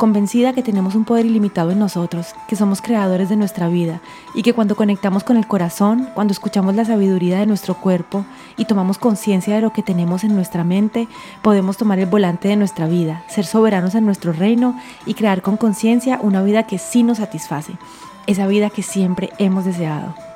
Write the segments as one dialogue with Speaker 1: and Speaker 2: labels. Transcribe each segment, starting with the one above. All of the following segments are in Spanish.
Speaker 1: convencida que tenemos un poder ilimitado en nosotros, que somos creadores de nuestra vida y que cuando conectamos con el corazón, cuando escuchamos la sabiduría de nuestro cuerpo y tomamos conciencia de lo que tenemos en nuestra mente, podemos tomar el volante de nuestra vida, ser soberanos en nuestro reino y crear con conciencia una vida que sí nos satisface, esa vida que siempre hemos deseado.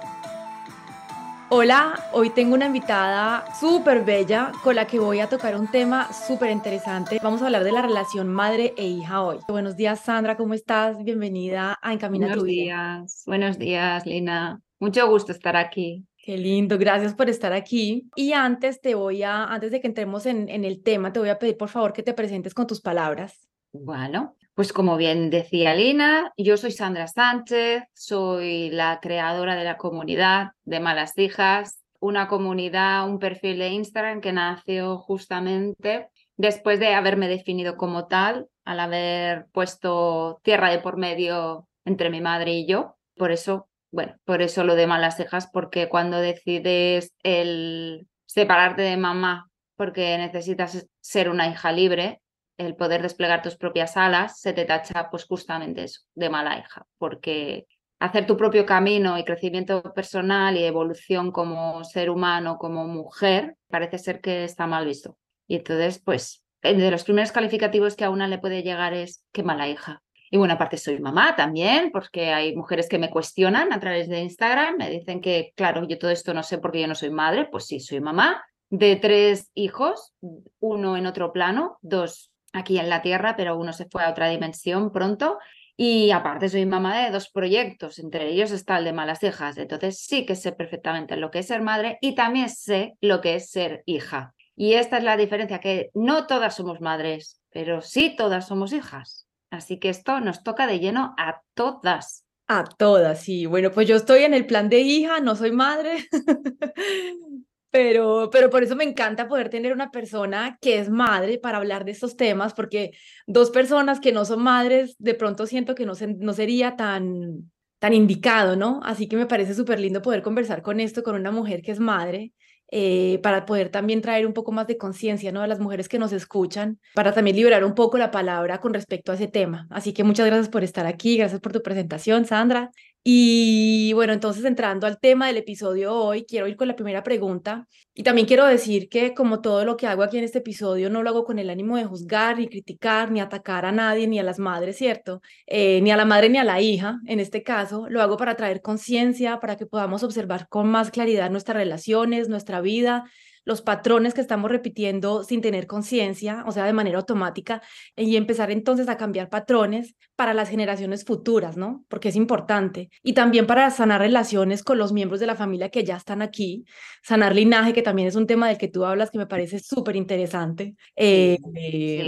Speaker 1: Hola, hoy tengo una invitada súper bella con la que voy a tocar un tema súper interesante. Vamos a hablar de la relación madre e hija hoy. Buenos días, Sandra, ¿cómo estás? Bienvenida a Encamina
Speaker 2: buenos
Speaker 1: tu
Speaker 2: Vida. Buenos días, buenos días, Lina. Mucho gusto estar aquí.
Speaker 1: Qué lindo, gracias por estar aquí. Y antes te voy a, antes de que entremos en, en el tema, te voy a pedir por favor que te presentes con tus palabras.
Speaker 2: Bueno, pues como bien decía Lina, yo soy Sandra Sánchez, soy la creadora de la comunidad de Malas Hijas, una comunidad, un perfil de Instagram que nació justamente después de haberme definido como tal, al haber puesto tierra de por medio entre mi madre y yo. Por eso, bueno, por eso lo de Malas Hijas, porque cuando decides el separarte de mamá porque necesitas ser una hija libre, el poder desplegar tus propias alas, se te tacha pues justamente eso, de mala hija, porque hacer tu propio camino y crecimiento personal y evolución como ser humano, como mujer, parece ser que está mal visto. Y entonces, pues, de los primeros calificativos que a una le puede llegar es qué mala hija. Y bueno, aparte soy mamá también, porque hay mujeres que me cuestionan a través de Instagram, me dicen que, claro, yo todo esto no sé porque yo no soy madre, pues sí, soy mamá de tres hijos, uno en otro plano, dos aquí en la Tierra, pero uno se fue a otra dimensión pronto. Y aparte soy mamá de dos proyectos, entre ellos está el de Malas Hijas. Entonces sí que sé perfectamente lo que es ser madre y también sé lo que es ser hija. Y esta es la diferencia, que no todas somos madres, pero sí todas somos hijas. Así que esto nos toca de lleno a todas.
Speaker 1: A todas, sí. Bueno, pues yo estoy en el plan de hija, no soy madre, Pero, pero por eso me encanta poder tener una persona que es madre para hablar de estos temas, porque dos personas que no son madres, de pronto siento que no, no sería tan, tan indicado, ¿no? Así que me parece súper lindo poder conversar con esto, con una mujer que es madre, eh, para poder también traer un poco más de conciencia, ¿no? A las mujeres que nos escuchan, para también liberar un poco la palabra con respecto a ese tema. Así que muchas gracias por estar aquí, gracias por tu presentación, Sandra. Y bueno, entonces entrando al tema del episodio hoy, quiero ir con la primera pregunta. Y también quiero decir que como todo lo que hago aquí en este episodio, no lo hago con el ánimo de juzgar, ni criticar, ni atacar a nadie, ni a las madres, ¿cierto? Eh, ni a la madre ni a la hija, en este caso. Lo hago para traer conciencia, para que podamos observar con más claridad nuestras relaciones, nuestra vida, los patrones que estamos repitiendo sin tener conciencia, o sea, de manera automática, y empezar entonces a cambiar patrones para las generaciones futuras, ¿no? Porque es importante. Y también para sanar relaciones con los miembros de la familia que ya están aquí, sanar linaje, que también es un tema del que tú hablas que me parece súper interesante. Eh,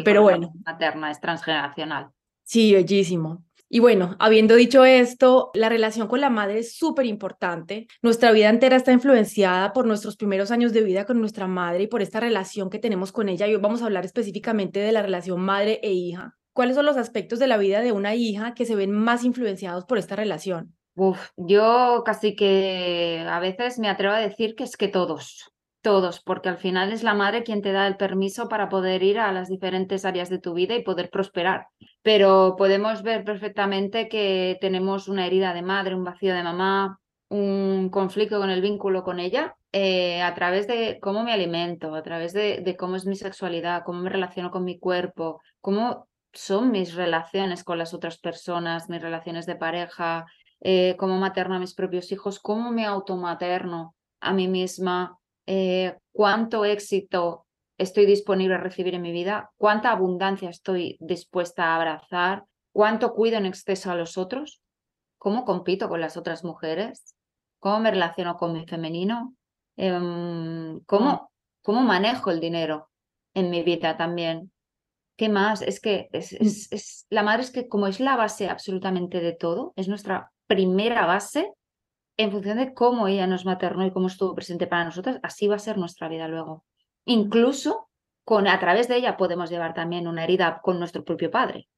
Speaker 1: pero bueno.
Speaker 2: Materna es transgeneracional.
Speaker 1: Sí, bellísimo. Y bueno, habiendo dicho esto, la relación con la madre es súper importante. Nuestra vida entera está influenciada por nuestros primeros años de vida con nuestra madre y por esta relación que tenemos con ella. Y hoy vamos a hablar específicamente de la relación madre e hija. ¿Cuáles son los aspectos de la vida de una hija que se ven más influenciados por esta relación?
Speaker 2: Uf, yo casi que a veces me atrevo a decir que es que todos, todos, porque al final es la madre quien te da el permiso para poder ir a las diferentes áreas de tu vida y poder prosperar. Pero podemos ver perfectamente que tenemos una herida de madre, un vacío de mamá, un conflicto con el vínculo con ella eh, a través de cómo me alimento, a través de, cómo es mi sexualidad, cómo me relaciono con mi cuerpo, cómo son mis relaciones con las otras personas, mis relaciones de pareja, eh, cómo materno a mis propios hijos, cómo me automaterno a mí misma, eh, cuánto éxito estoy disponible a recibir en mi vida, cuánta abundancia estoy dispuesta a abrazar, cuánto cuido en exceso a los otros, cómo compito con las otras mujeres, cómo me relaciono con mi femenino, em, cómo, cómo manejo el dinero en mi vida también. ¿Qué más? Es que es,
Speaker 1: Mm.
Speaker 2: es- es- la madre es que como es la base absolutamente de todo, es nuestra primera base, en función de cómo ella nos maternó y cómo estuvo presente para nosotras, así va a ser nuestra vida luego. Incluso con, a través de ella podemos llevar también una herida con nuestro propio padre,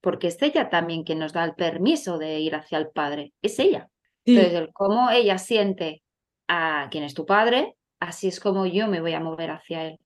Speaker 2: porque es ella también quien nos da el permiso de ir hacia el padre, es ella.
Speaker 1: Sí,
Speaker 2: Entonces, el cómo ella siente a quien es tu padre, así es como yo me voy a mover hacia él.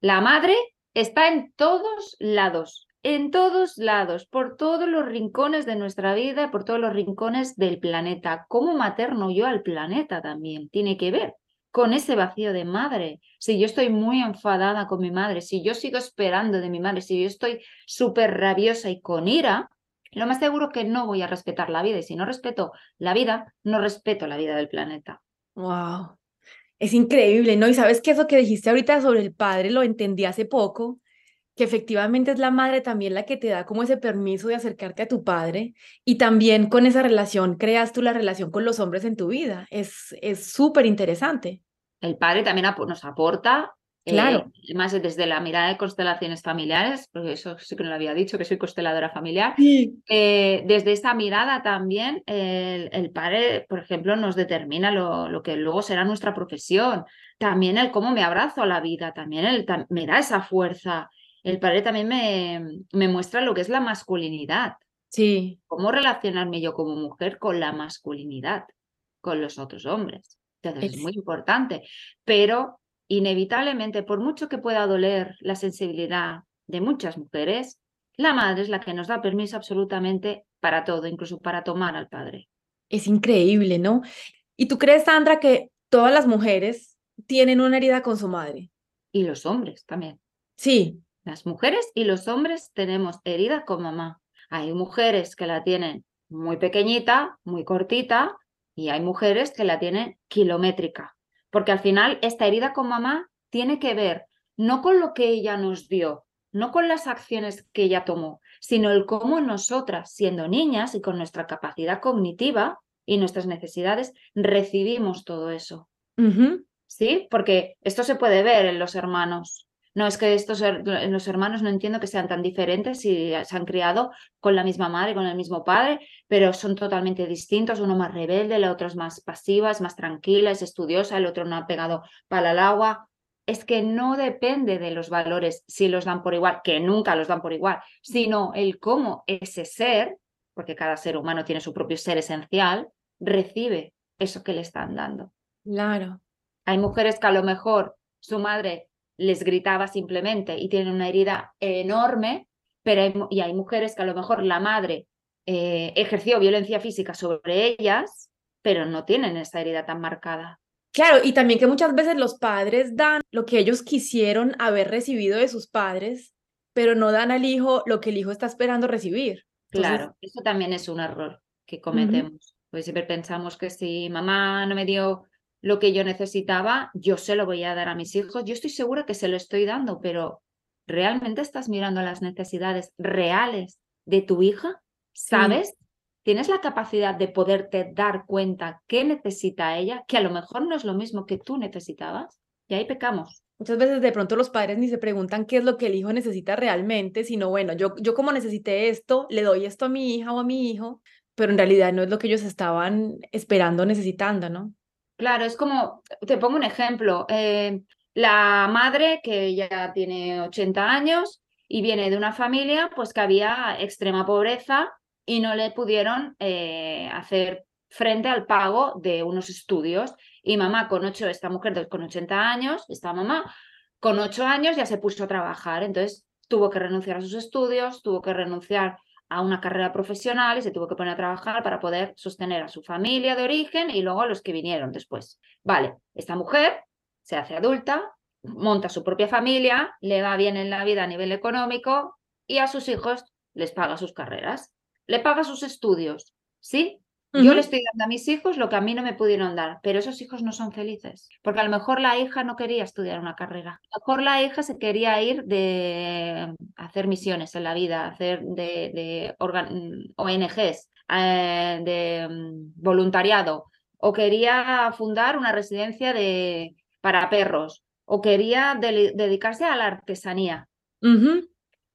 Speaker 2: La madre está en todos lados, en todos lados, por todos los rincones de nuestra vida, por todos los rincones del planeta. ¿Cómo materno yo al planeta también? Tiene que ver con ese vacío de madre. Si yo estoy muy enfadada con mi madre, si yo sigo esperando de mi madre, si yo estoy súper rabiosa y con ira, lo más seguro que no voy a respetar la vida. Y si no respeto la vida, no respeto la vida del planeta.
Speaker 1: wow. Es increíble, ¿no? Y sabes que eso que dijiste ahorita sobre el padre lo entendí hace poco, que efectivamente es la madre también la que te da como ese permiso de acercarte a tu padre y también con esa relación creas tú la relación con los hombres en tu vida. Es es súper interesante.
Speaker 2: El padre también ap- nos aporta, eh,
Speaker 1: Claro.
Speaker 2: más desde la mirada de constelaciones familiares, porque eso sí que no lo había dicho, que soy consteladora familiar.
Speaker 1: Sí.
Speaker 2: Eh, desde esa mirada también, el, el padre, por ejemplo, nos determina lo, lo que luego será nuestra profesión. También el cómo me abrazo a la vida, también el, me da esa fuerza. El padre también me, me muestra lo que es la masculinidad,
Speaker 1: Sí,
Speaker 2: cómo relacionarme yo como mujer con la masculinidad, con los otros hombres. Entonces es
Speaker 1: Es-
Speaker 2: muy importante, pero inevitablemente, por mucho que pueda doler la sensibilidad de muchas mujeres, la madre es la que nos da permiso absolutamente para todo, incluso para tomar al padre.
Speaker 1: es increíble, ¿no? ¿Y tú crees, Sandra, que todas las mujeres tienen una herida con su madre?
Speaker 2: Y los hombres también.
Speaker 1: Sí,
Speaker 2: Las mujeres y los hombres tenemos herida con mamá. Hay mujeres que la tienen muy pequeñita, muy cortita, y hay mujeres que la tienen kilométrica. Porque al final esta herida con mamá tiene que ver no con lo que ella nos dio, no con las acciones que ella tomó, sino el cómo nosotras, siendo niñas y con nuestra capacidad cognitiva y nuestras necesidades, recibimos todo eso. ¿sí? Porque esto se puede ver en los hermanos. No es que estos los hermanos no entiendo que sean tan diferentes si se han criado con la misma madre, con el mismo padre, pero son totalmente distintos. Uno más rebelde, la otra es más pasiva, es más tranquila, es estudiosa, el otro no ha pegado pala al agua. Es que no depende de los valores si los dan por igual, que nunca los dan por igual, sino el cómo ese ser, porque cada ser humano tiene su propio ser esencial, recibe eso que le están dando.
Speaker 1: claro.
Speaker 2: Hay mujeres que a lo mejor su madre les gritaba simplemente y tienen una herida enorme, pero hay, y hay mujeres que a lo mejor la madre eh, ejerció violencia física sobre ellas, pero no tienen esa herida tan marcada.
Speaker 1: Claro, y también que muchas veces los padres dan lo que ellos quisieron haber recibido de sus padres, pero no dan al hijo lo que el hijo está esperando recibir. Entonces,
Speaker 2: Claro, eso también es un error que cometemos. Pues siempre pensamos que si mamá no me dio lo que yo necesitaba, yo se lo voy a dar a mis hijos. Yo estoy segura que se lo estoy dando, pero ¿realmente estás mirando las necesidades reales de tu hija? ¿Sabes? ¿Tienes la capacidad de poderte dar cuenta qué necesita ella? Que a lo mejor no es lo mismo que tú necesitabas. Y ahí pecamos.
Speaker 1: Muchas veces de pronto los padres ni se preguntan qué es lo que el hijo necesita realmente, sino bueno, yo, yo como necesité esto, le doy esto a mi hija o a mi hijo, pero en realidad no es lo que ellos estaban esperando, necesitando, ¿no?
Speaker 2: Claro, es como, te pongo un ejemplo, eh, la madre que ya tiene 80 años y viene de una familia pues que había extrema pobreza y no le pudieron eh, hacer frente al pago de unos estudios. Y mamá con ocho, esta mujer con 80 años, esta mamá con 8 años ya se puso a trabajar, entonces tuvo que renunciar a sus estudios, tuvo que renunciar a una carrera profesional y se tuvo que poner a trabajar para poder sostener a su familia de origen y luego a los que vinieron después. Vale, esta mujer se hace adulta, monta su propia familia, le va bien en la vida a nivel económico y a sus hijos les paga sus carreras, le paga sus estudios, ¿sí? Yo le estoy dando a mis hijos lo que a mí no me pudieron dar, pero esos hijos no son felices, porque a lo mejor la hija no quería estudiar una carrera, a lo mejor la hija se quería ir de hacer misiones en la vida, hacer de, de organ- ONGs, eh, de mm, voluntariado, o quería fundar una residencia de, para perros, o quería dedicarse a la artesanía,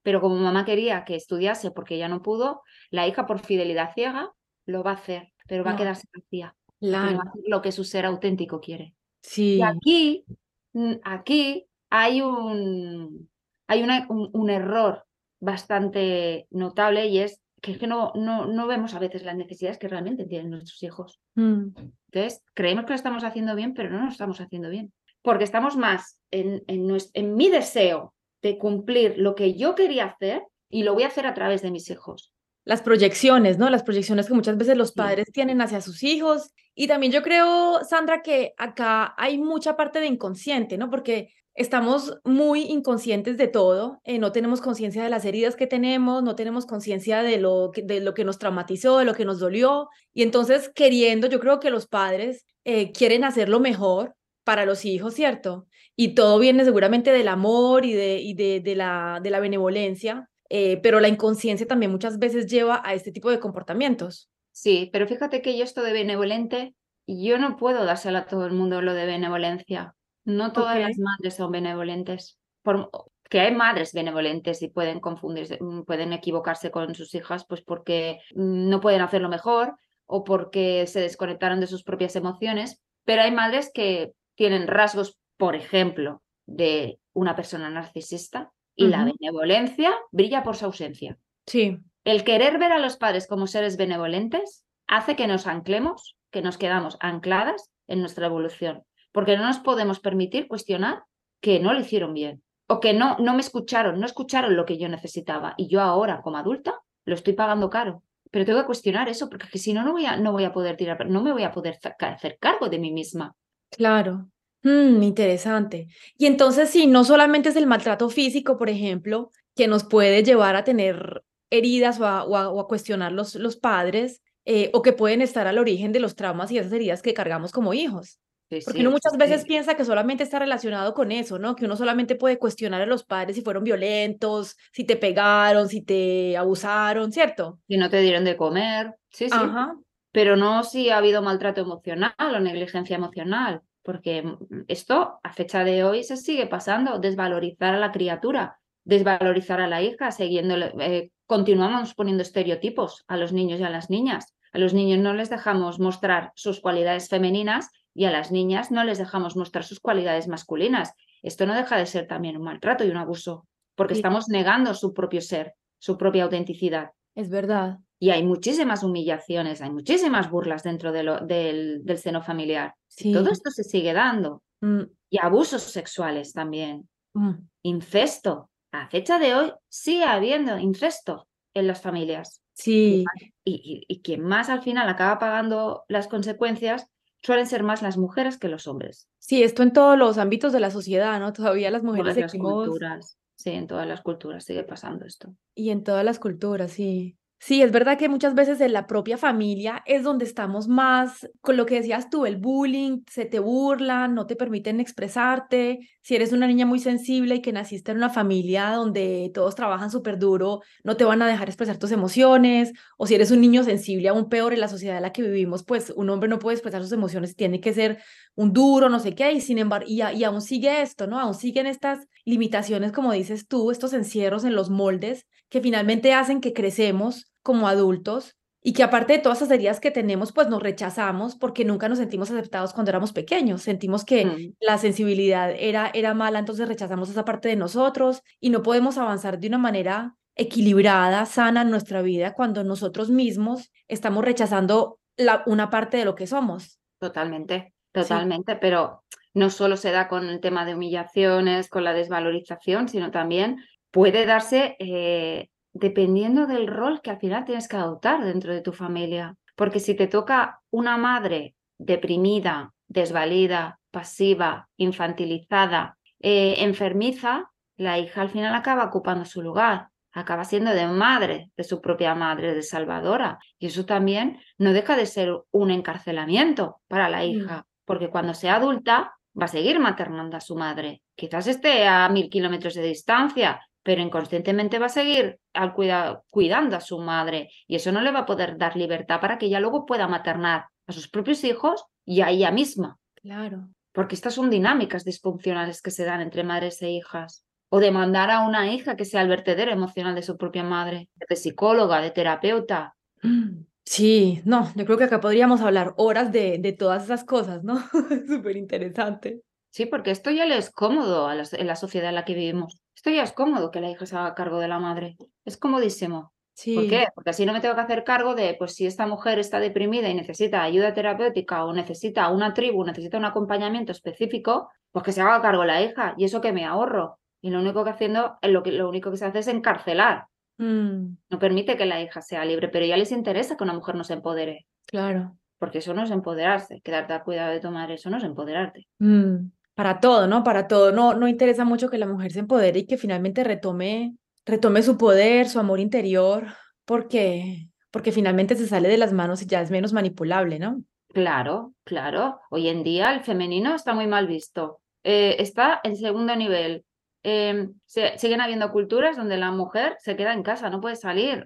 Speaker 2: pero como mamá quería que estudiase porque ella no pudo, la hija por fidelidad ciega lo va a hacer, pero va a quedarse vacía.
Speaker 1: Claro.
Speaker 2: lo que su ser auténtico quiere.
Speaker 1: Sí.
Speaker 2: Y aquí, mm, aquí hay un, hay un, error bastante notable y es que, que no, no, no, vemos a veces las necesidades que realmente tienen nuestros hijos. Mm. Entonces, creemos que lo estamos haciendo bien, pero no lo estamos haciendo bien. Porque estamos más en, en, en mi deseo de cumplir lo que yo quería hacer y lo voy a hacer a través de mis hijos
Speaker 1: las proyecciones, ¿no? Las proyecciones que muchas veces los padres tienen hacia sus hijos. Y también yo creo, Sandra, que acá hay mucha parte de inconsciente, ¿no? Porque estamos muy inconscientes de todo, eh, no tenemos conciencia de las heridas que tenemos, no tenemos conciencia de lo, que, de lo que nos traumatizó, de lo que nos dolió. Y entonces, queriendo, yo creo que los padres eh, quieren hacer lo mejor para los hijos, ¿cierto? Y todo viene seguramente del amor y de, y de, de, la, de la benevolencia, eh, pero la inconsciencia también muchas veces lleva a este tipo de comportamientos.
Speaker 2: Sí, pero fíjate que yo esto de benevolente, yo no puedo dárselo a todo el mundo lo de benevolencia. No todas las madres son benevolentes. Por, que hay madres benevolentes y pueden confundirse, mm, pueden equivocarse con sus hijas, pues porque no pueden hacerlo mejor o porque se desconectaron de sus propias emociones, pero hay madres que tienen rasgos, por ejemplo, de una persona narcisista y la benevolencia brilla por su ausencia.
Speaker 1: Sí.
Speaker 2: El querer ver a los padres como seres benevolentes hace que nos anclemos, que nos quedamos ancladas en nuestra evolución, porque no nos podemos permitir cuestionar que no lo hicieron bien o que no, no me escucharon, no escucharon lo que yo necesitaba y yo ahora como adulta lo estoy pagando caro. Pero tengo que cuestionar eso porque si no, no voy a, no voy a poder tirar, no me voy a poder hacer cargo de mí misma.
Speaker 1: Claro. Mm, interesante. Y entonces, sí, no solamente es el maltrato físico, por ejemplo, que nos puede llevar a tener heridas o a, cuestionar los, los padres, eh, o que pueden estar al origen de los traumas y esas heridas que cargamos como hijos. Porque uno muchas veces piensa que solamente está relacionado con eso, ¿no? Que uno solamente puede cuestionar a los padres si fueron violentos, si te pegaron, si te abusaron, ¿cierto?
Speaker 2: Si no te dieron de comer, sí, sí. Ajá. Pero no si ha habido maltrato emocional o negligencia emocional porque esto a fecha de hoy se sigue pasando, desvalorizar a la criatura, desvalorizar a la hija, siguiendo, eh, continuamos poniendo estereotipos a los niños y a las niñas. A los niños no les dejamos mostrar sus cualidades femeninas y a las niñas no les dejamos mostrar sus cualidades masculinas. Esto no deja de ser también un maltrato y un abuso, porque estamos negando su propio ser, su propia autenticidad.
Speaker 1: Es verdad.
Speaker 2: Y hay muchísimas humillaciones, hay muchísimas burlas dentro de lo, del, del, seno familiar. Todo esto se sigue dando. Mm. Y abusos sexuales también. Mm. Incesto. A fecha de hoy sigue habiendo incesto en las familias.
Speaker 1: Sí.
Speaker 2: Y, y, quien más al final acaba pagando las consecuencias suelen ser más las mujeres que los hombres.
Speaker 1: Sí, esto en todos los ámbitos de la sociedad, ¿no? Todavía las mujeres
Speaker 2: las culturas. Sí, en todas las culturas sigue pasando esto.
Speaker 1: Y en todas las culturas, sí. Sí, es verdad que muchas veces en la propia familia es donde estamos más con lo que decías tú, el bullying, se te burlan, no te permiten expresarte. Si eres una niña muy sensible y que naciste en una familia donde todos trabajan súper duro, no te van a dejar expresar tus emociones. O si eres un niño sensible, aún peor en la sociedad en la que vivimos, pues un hombre no puede expresar sus emociones, tiene que ser un duro, no sé qué, y sin embargo, y, y aún sigue esto, ¿no? Aún siguen estas limitaciones, como dices tú, estos encierros en los moldes que finalmente hacen que crecemos como adultos y que aparte de todas esas heridas que tenemos, pues nos rechazamos porque nunca nos sentimos aceptados cuando éramos pequeños. Sentimos que mm. la sensibilidad era, era mala, entonces rechazamos esa parte de nosotros y no podemos avanzar de una manera equilibrada, sana en nuestra vida cuando nosotros mismos estamos rechazando la, una parte de lo que somos.
Speaker 2: Totalmente, totalmente, pero no solo se da con el tema de humillaciones, con la desvalorización, sino también puede darse eh, dependiendo del rol que al final tienes que adoptar dentro de tu familia. Porque si te toca una madre deprimida, desvalida, pasiva, infantilizada, eh, enfermiza, la hija al final acaba ocupando su lugar, acaba siendo de madre, de su propia madre, de salvadora. Y eso también no deja de ser un encarcelamiento para la mm. hija, porque cuando sea adulta va a seguir maternando a su madre. Quizás esté a mil kilómetros de distancia, pero inconscientemente va a seguir al cuidando a su madre y eso no le va a poder dar libertad para que ella luego pueda maternar a sus propios hijos y a ella misma.
Speaker 1: Claro.
Speaker 2: Porque estas son dinámicas disfuncionales que se dan entre madres e hijas. o de mandar a una hija que sea el vertedero emocional de su propia madre, de psicóloga, de terapeuta.
Speaker 1: Sí, no, yo creo que acá podríamos hablar horas de, de todas esas cosas, ¿no? Súper interesante.
Speaker 2: Sí, porque esto ya le es cómodo a en la sociedad en la que vivimos. Esto ya es cómodo que la hija se haga cargo de la madre. Es comodísimo. Sí. ¿Por qué? Porque así no me tengo que hacer cargo de, pues si esta mujer está deprimida y necesita ayuda terapéutica o necesita una tribu, necesita un acompañamiento específico, pues que se haga cargo la hija. Y eso que me ahorro. Y lo único que haciendo, lo, que, lo único que se hace es encarcelar. Mm. No permite que la hija sea libre, pero ya les interesa que una mujer no se empodere.
Speaker 1: Claro.
Speaker 2: Porque eso no es empoderarse. Quedarte a cuidado de tomar eso no es empoderarte.
Speaker 1: Mm. Para todo, ¿no? Para todo. No, no interesa mucho que la mujer se empodere y que finalmente retome, retome su poder, su amor interior, porque, porque finalmente se sale de las manos y ya es menos manipulable, ¿no?
Speaker 2: Claro, claro. Hoy en día el femenino está muy mal visto. Eh, está en segundo nivel. Em, siguen habiendo culturas donde la mujer se queda en casa, no puede salir.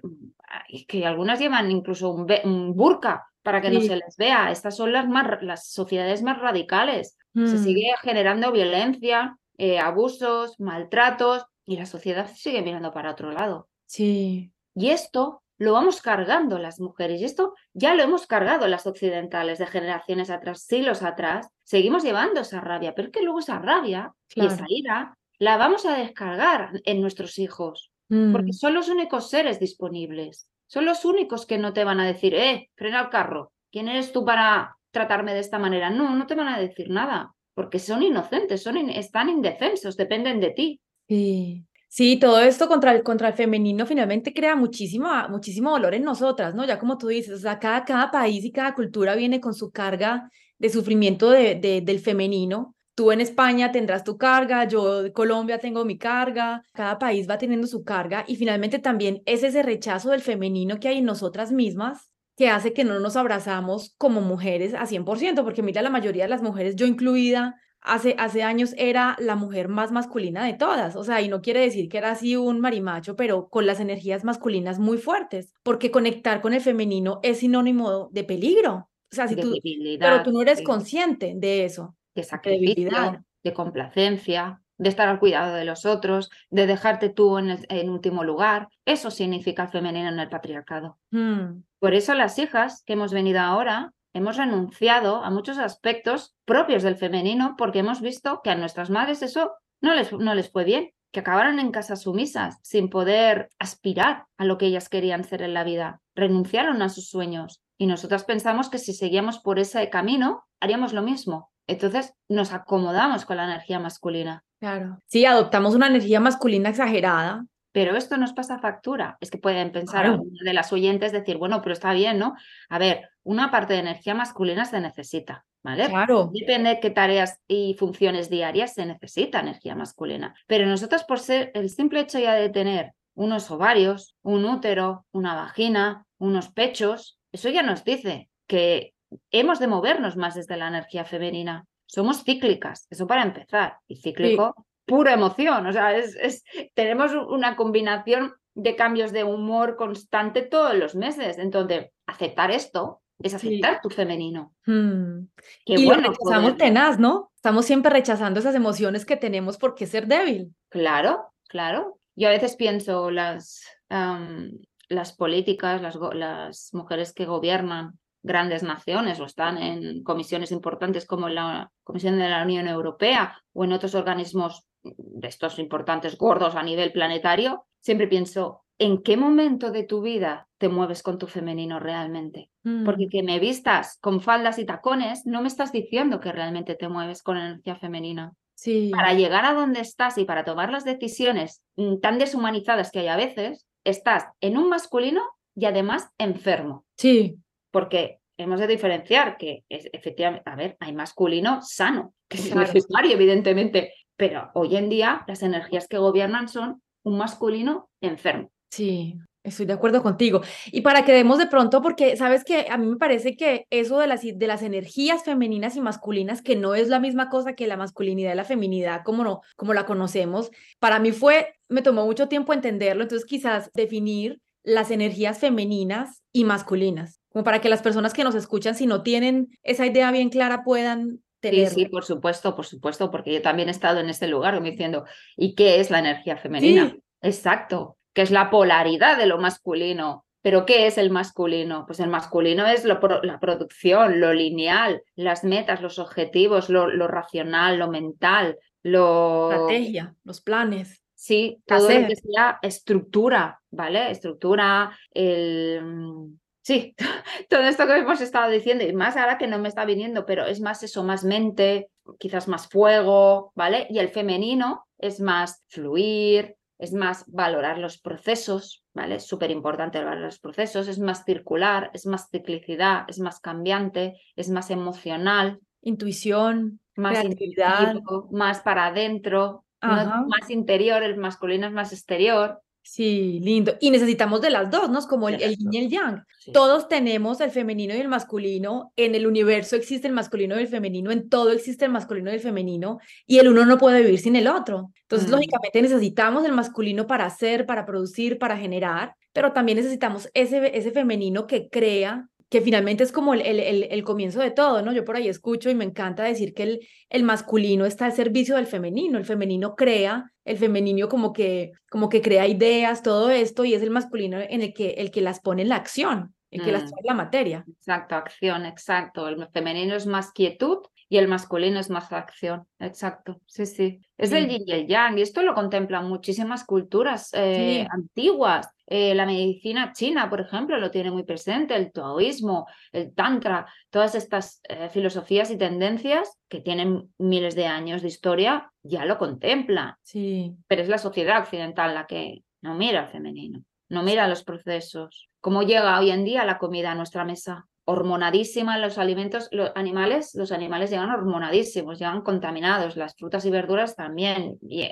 Speaker 2: Es que algunas llevan incluso un, burka para que no se les vea. Estas son las, más, las sociedades más radicales. Se mm. sigue generando violencia, eh, abusos, maltratos y la sociedad sigue mirando para otro lado.
Speaker 1: Sí.
Speaker 2: Y esto lo vamos cargando las mujeres y esto ya lo hemos cargado las occidentales de generaciones atrás, siglos atrás. Seguimos llevando esa rabia, pero es que luego esa rabia y esa ira la vamos a descargar en nuestros hijos, porque mm. son los únicos seres disponibles, son los únicos que no te van a decir, eh, frena el carro, ¿quién eres tú para tratarme de esta manera? No, no te van a decir nada, porque son inocentes, son están indefensos, dependen de ti.
Speaker 1: Sí. Sí, todo esto contra el, contra el femenino finalmente crea muchísimo, muchísimo dolor en nosotras, ¿no? Ya como tú dices, o sea, cada, cada país y cada cultura viene con su carga de sufrimiento de, del femenino Tú en España tendrás tu carga, yo en Colombia tengo mi carga, cada país va teniendo su carga y finalmente también es ese rechazo del femenino que hay en nosotras mismas que hace que no nos abrazamos como mujeres a 100%, porque mira, la mayoría de las mujeres, yo incluida, hace, hace años era la mujer más masculina de todas, o sea, y no quiere decir que era así un marimacho, pero con las energías masculinas muy fuertes, porque conectar con el femenino es sinónimo de peligro. O sea, si tú, pero tú no eres consciente de eso
Speaker 2: de sacrificio, de complacencia, de estar al cuidado de los otros, de dejarte tú en, el, último lugar. Eso significa el femenino en el patriarcado. Hmm. Por eso las hijas que hemos venido ahora hemos renunciado a muchos aspectos propios del femenino porque hemos visto que a nuestras madres eso no les, no les fue bien, que acabaron en casa sumisas sin poder aspirar a lo que ellas querían ser en la vida. Renunciaron a sus sueños. Y nosotras pensamos que si seguíamos por ese camino, haríamos lo mismo. Entonces nos acomodamos con la energía masculina.
Speaker 1: Claro. Sí, adoptamos una energía masculina exagerada.
Speaker 2: Pero esto nos pasa factura. Es que pueden pensar de las oyentes decir, bueno, pero está bien, ¿no? A ver, una parte de energía masculina se necesita, ¿vale?
Speaker 1: Claro.
Speaker 2: Depende de qué tareas y funciones diarias se necesita energía masculina. Pero nosotros, por ser el simple hecho ya de tener unos ovarios, un útero, una vagina, unos pechos, eso ya nos dice que hemos de movernos más desde la energía femenina. Somos cíclicas, eso para empezar. Y cíclico, pura emoción. O sea, es, tenemos una combinación de cambios de humor constante todos los meses. Entonces, aceptar esto es aceptar tu femenino.
Speaker 1: Hmm. y bueno, estamos tenaz, ¿no? Estamos siempre rechazando esas emociones que tenemos por qué ser débil.
Speaker 2: Claro, claro. Yo a veces pienso las, las políticas, las, las mujeres que gobiernan, grandes naciones o están en comisiones importantes como la Comisión de la Unión Europea o en otros organismos de estos importantes gordos a nivel planetario, siempre pienso, ¿en qué momento de tu vida te mueves con tu femenino realmente? Porque mm. que me vistas con faldas y tacones, no me estás diciendo que realmente te mueves con energía femenina.
Speaker 1: Sí.
Speaker 2: Para llegar a donde estás y para tomar las decisiones mm, tan deshumanizadas que hay a veces, estás en un masculino y además enfermo.
Speaker 1: Sí
Speaker 2: porque hemos de diferenciar que es, efectivamente, a ver, hay masculino sano, que es necesario, evidentemente, pero hoy en día las energías que gobiernan son un masculino enfermo.
Speaker 1: Sí, Estoy de acuerdo contigo. Y para que demos de pronto, porque sabes que a mí me parece que eso de las, de las energías femeninas y masculinas, que no es la misma cosa que la masculinidad y la feminidad como, no, como la conocemos, para mí fue, me tomó mucho tiempo entenderlo, entonces quizás definir las energías femeninas y masculinas como para que las personas que nos escuchan, si no tienen esa idea bien clara, puedan
Speaker 2: Sí, sí, por supuesto, por supuesto, porque yo también he estado en ese lugar diciendo, ¿y qué es la energía femenina? Exacto, que es la polaridad de lo masculino. Pero ¿qué es el masculino? Pues el masculino es la producción, lo lineal, las metas, los objetivos, lo, racional, lo mental, lo...
Speaker 1: Estrategia, los planes.
Speaker 2: Sí, todo lo que sea estructura, ¿vale? Estructura, el... Sí, todo esto que hemos estado diciendo, y más ahora que no me está viniendo, pero es más eso, más mente, quizás más fuego, ¿vale? Y el femenino es más fluir, es más valorar los procesos, ¿vale? Es súper importante valorar los procesos, es más circular, es más ciclicidad, es más cambiante, es más emocional.
Speaker 1: Intuición,
Speaker 2: más
Speaker 1: creatividad.
Speaker 2: más para adentro, más interior, el masculino es más exterior.
Speaker 1: Sí, lindo. Y necesitamos de las dos, ¿no? Es como el, yin y el yang. Todos tenemos el femenino y el masculino. En el universo existe el masculino y el femenino. En todo existe el masculino y el femenino. Y el uno no puede vivir sin el otro. Entonces, mm. lógicamente, necesitamos el masculino para hacer, para producir, para generar. Pero también necesitamos ese, ese femenino que crea que finalmente es como el, el, el, comienzo de todo, ¿no? Yo por ahí escucho y me encanta decir que el, el masculino está al servicio del femenino, el femenino crea, el femenino como que, como que crea ideas, todo esto, y es el masculino en el que, el que las pone en la acción, el que las mm. trae la materia.
Speaker 2: Exacto, acción, exacto. El femenino es más quietud y el masculino es más acción. Exacto, sí, sí. Es el yin y el yang, y esto lo contemplan muchísimas culturas eh, antiguas. Eh, la medicina china, por ejemplo, lo tiene muy presente, el taoísmo, el tantra, todas estas eh, filosofías y tendencias que tienen miles de años de historia, ya lo contemplan.
Speaker 1: Sí.
Speaker 2: Pero es la sociedad occidental la que no mira al femenino, no mira los procesos. ¿Cómo llega hoy en día la comida a nuestra mesa? hormonadísima los alimentos, los animales, los animales llegan hormonadísimos, llegan contaminados, las frutas y verduras también, y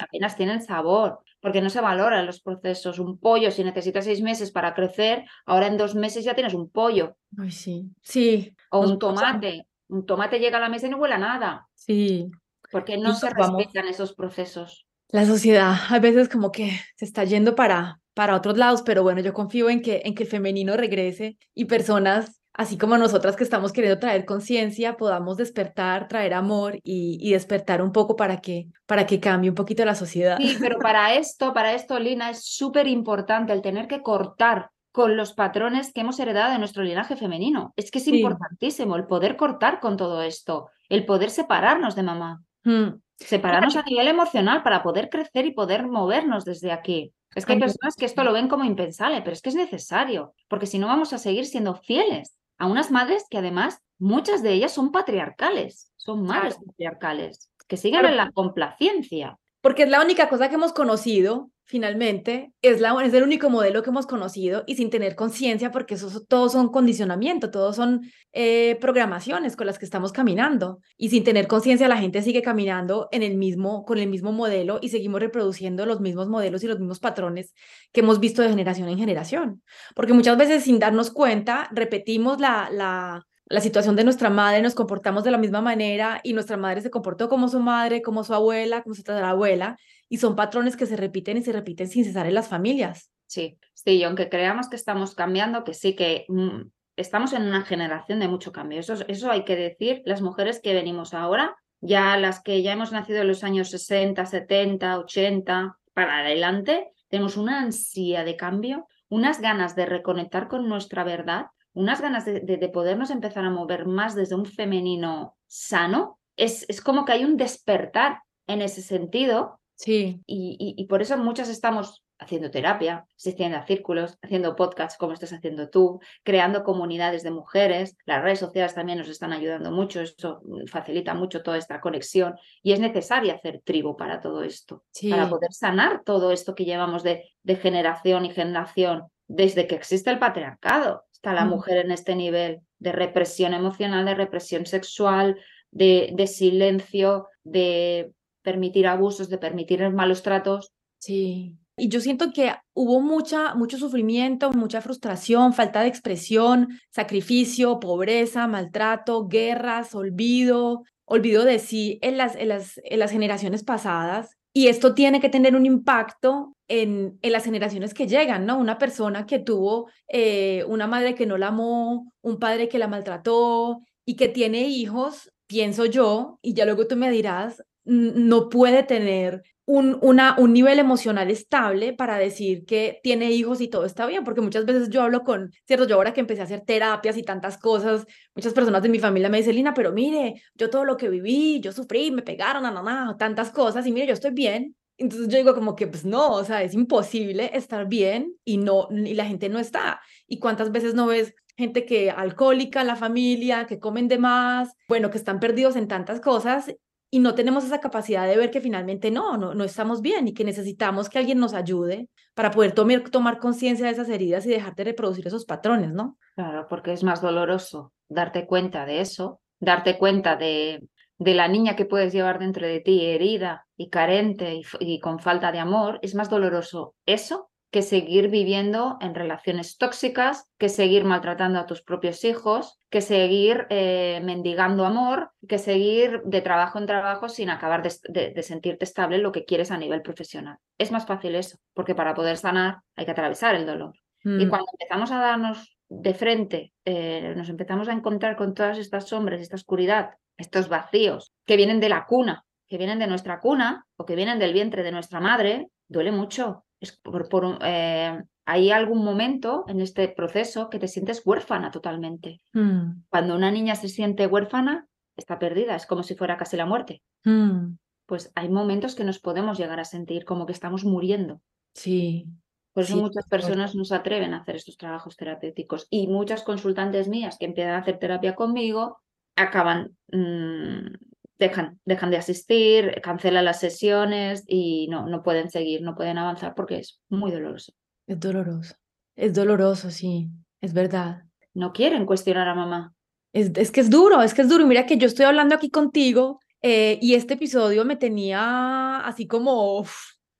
Speaker 2: apenas tienen sabor, porque no se valoran los procesos. Un pollo, si necesita seis meses para crecer, ahora en dos meses ya tienes un pollo.
Speaker 1: Ay, sí, sí.
Speaker 2: O un tomate. Un tomate llega a la mesa y no huele a nada.
Speaker 1: Sí.
Speaker 2: Porque no se respetan esos procesos.
Speaker 1: La sociedad a veces como que se está yendo para, para otros lados, pero bueno, yo confío en que, en que el femenino regrese y personas así como nosotras que estamos queriendo traer conciencia, podamos despertar, traer amor y, despertar un poco para que, para que cambie un poquito la sociedad.
Speaker 2: Sí, pero para esto, para esto, Lina, es súper importante el tener que cortar con los patrones que hemos heredado de nuestro linaje femenino. Es que es importantísimo el poder cortar con todo esto, el poder separarnos de mamá. Mm. Separarnos a nivel emocional para poder crecer y poder movernos desde aquí. Es que hay personas que esto lo ven como impensable, pero es que es necesario, porque si no vamos a seguir siendo fieles a unas madres que además muchas de ellas son patriarcales, son madres patriarcales, que siguen en la complacencia.
Speaker 1: Porque es la única cosa que hemos conocido finalmente es, la, es el único modelo que hemos conocido y sin tener conciencia, porque eso, todos son condicionamiento, todos son eh, programaciones con las que estamos caminando. Y sin tener conciencia, la gente sigue caminando en el mismo, con el mismo modelo y seguimos reproduciendo los mismos modelos y los mismos patrones que hemos visto de generación en generación. Porque muchas veces sin darnos cuenta, repetimos la, la, la situación de nuestra madre, nos comportamos de la misma manera y nuestra madre se comportó como su madre, como su abuela, como su abuela, y son patrones que se repiten y se repiten sin cesar en las familias.
Speaker 2: Sí, sí, aunque creamos que estamos cambiando, que sí que mm, estamos en una generación de mucho cambio. Eso, eso hay que decir, las mujeres que venimos ahora, ya las que ya hemos nacido en los años 60, 70, 80, para adelante, tenemos una ansia de cambio, unas ganas de reconectar con nuestra verdad unas ganas de, podernos empezar a mover más desde un femenino sano, es, es como que hay un despertar en ese sentido.
Speaker 1: Sí.
Speaker 2: Y, y, por eso muchas estamos haciendo terapia, asistiendo a círculos, haciendo podcasts como estás haciendo tú, creando comunidades de mujeres. Las redes sociales también nos están ayudando mucho, eso facilita mucho toda esta conexión y es necesario hacer tribu para todo esto, para poder sanar todo esto que llevamos de, de generación y generación desde que existe el patriarcado está la mujer en este nivel de represión emocional, de represión sexual, de, de silencio, de permitir abusos, de permitir malos tratos.
Speaker 1: Sí. Y yo siento que hubo mucha, mucho sufrimiento, mucha frustración, falta de expresión, sacrificio, pobreza, maltrato, guerras, olvido, olvido de sí en las, en las, en las generaciones pasadas. Y esto tiene que tener un impacto en, las generaciones que llegan, ¿no? Una persona que tuvo eh, una madre que no la amó, un padre que la maltrató y que tiene hijos, pienso yo, y ya luego tú me dirás, no puede tener un, un nivel emocional estable para decir que tiene hijos y todo está bien, porque muchas veces yo hablo con, cierto, yo ahora que empecé a hacer terapias y tantas cosas, muchas personas de mi familia me dicen, Lina, pero mire, yo todo lo que viví, yo sufrí, me pegaron, nada, tantas cosas, y mire, yo estoy bien. Entonces yo digo como que, pues no, o sea, es imposible estar bien y no, y la gente no está. ¿Y cuántas veces no ves gente que alcohólica, la familia, que comen de más, bueno, que están perdidos en tantas cosas y no tenemos esa capacidad de ver que finalmente no, no, no estamos bien y que necesitamos que alguien nos ayude para poder tomar, tomar conciencia de esas heridas y dejar de reproducir esos patrones, ¿no?
Speaker 2: Claro, porque es más doloroso darte cuenta de eso, darte cuenta de, de la niña que puedes llevar dentro de ti herida y carente y, y con falta de amor, es más doloroso eso que seguir viviendo en relaciones tóxicas, que seguir maltratando a tus propios hijos, que seguir eh, mendigando amor, que seguir de trabajo en trabajo sin acabar de, sentirte estable en lo que quieres a nivel profesional. Es más fácil eso, porque para poder sanar hay que atravesar el dolor. Y mm. cuando empezamos a darnos de frente, eh, nos empezamos a encontrar con todas estas sombras, esta oscuridad, estos vacíos que vienen de la cuna, que vienen de nuestra cuna o que vienen del vientre de nuestra madre, duele mucho por, eh, hay algún momento en este proceso que te sientes huérfana totalmente. Mm. Cuando una niña se siente huérfana, está perdida, es como si fuera casi la muerte. Mm. Pues hay momentos que nos podemos llegar a sentir como que estamos muriendo.
Speaker 1: Sí.
Speaker 2: Por eso muchas personas no se atreven a hacer estos trabajos terapéuticos y muchas consultantes mías que empiezan a hacer terapia conmigo acaban mm, dejan, dejan de asistir, cancelan las sesiones y no, no pueden seguir, no pueden avanzar porque es muy doloroso.
Speaker 1: Es doloroso, es doloroso, sí, es verdad.
Speaker 2: No quieren cuestionar a mamá.
Speaker 1: Es, es que es duro, es que es duro. Mira que yo estoy hablando aquí contigo eh, y este episodio me tenía así como,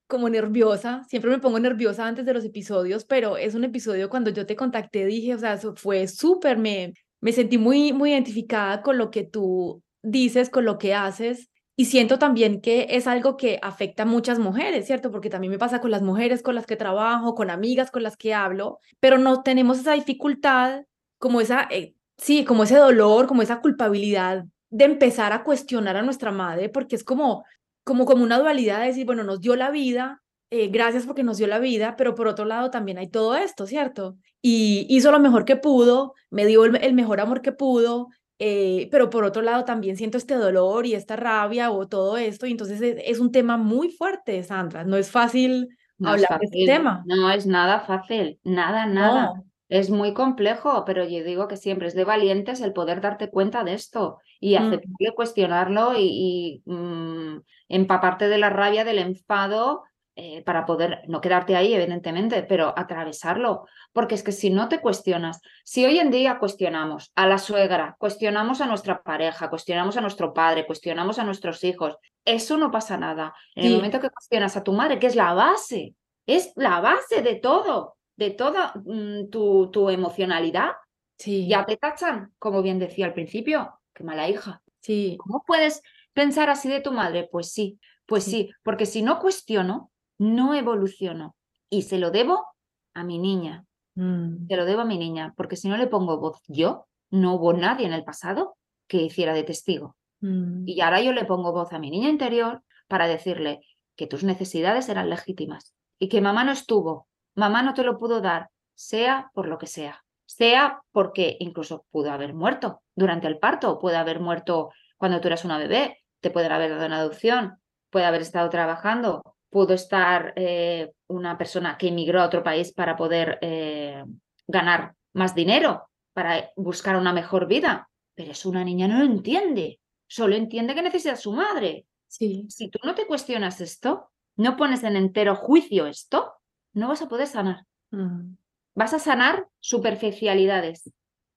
Speaker 1: como nerviosa. Siempre me pongo nerviosa antes de los episodios, pero es un episodio cuando yo te contacté, dije, o sea, eso fue súper, me, me sentí muy, muy identificada con lo que tú dices, con lo que haces. Y siento también que es algo que afecta a muchas mujeres, ¿cierto? Porque también me pasa con las mujeres con las que trabajo, con amigas con las que hablo, pero no tenemos esa dificultad, como esa, eh, sí, como ese dolor, como esa culpabilidad de empezar a cuestionar a nuestra madre, porque es como, como, como una dualidad de decir, bueno, nos dio la vida, eh, gracias porque nos dio la vida, pero por otro lado también hay todo esto, ¿cierto? Y hizo lo mejor que pudo, me dio el mejor amor que pudo, eh, pero por otro lado también siento este dolor y esta rabia o todo esto, y entonces es, un tema muy fuerte, Sandra, no es fácil hablar de este tema.
Speaker 2: No es nada fácil, nada, nada. Es muy complejo, pero yo digo que siempre es de valientes el poder darte cuenta de esto y mm. cuestionarlo y, mm, empaparte de la rabia, del enfado eh, para poder no quedarte ahí, evidentemente, pero atravesarlo. Porque es que si no te cuestionas, si hoy en día cuestionamos a la suegra, cuestionamos a nuestra pareja, cuestionamos a nuestro padre, cuestionamos a nuestros hijos, eso no pasa nada. En el momento que cuestionas a tu madre, que es la base, es la base de todo, de toda mm, tu, tu, emocionalidad,
Speaker 1: sí.
Speaker 2: ya te tachan, como bien decía al principio, qué mala hija.
Speaker 1: Sí.
Speaker 2: ¿Cómo puedes pensar así de tu madre? Pues sí, pues sí porque si no cuestiono, no evoluciono y se lo debo a mi niña. Mm. Se lo debo a mi niña, porque si no le pongo voz yo, no hubo nadie en el pasado que hiciera de testigo. Mm. Y ahora yo le pongo voz a mi niña interior para decirle que tus necesidades eran legítimas y que mamá no estuvo, mamá no te lo pudo dar, sea por lo que sea, sea porque incluso pudo haber muerto durante el parto, puede haber muerto cuando tú eras una bebé, te puede haber dado una adopción, puede haber estado trabajando, pudo estar eh, una persona que emigró a otro país para poder eh, ganar más dinero, para buscar una mejor vida. Pero es una niña, no lo entiende. Solo entiende que necesita a su madre.
Speaker 1: Sí.
Speaker 2: Si tú no te cuestionas esto, no pones en entero juicio esto, no vas a poder sanar. Mm. Vas a sanar superficialidades,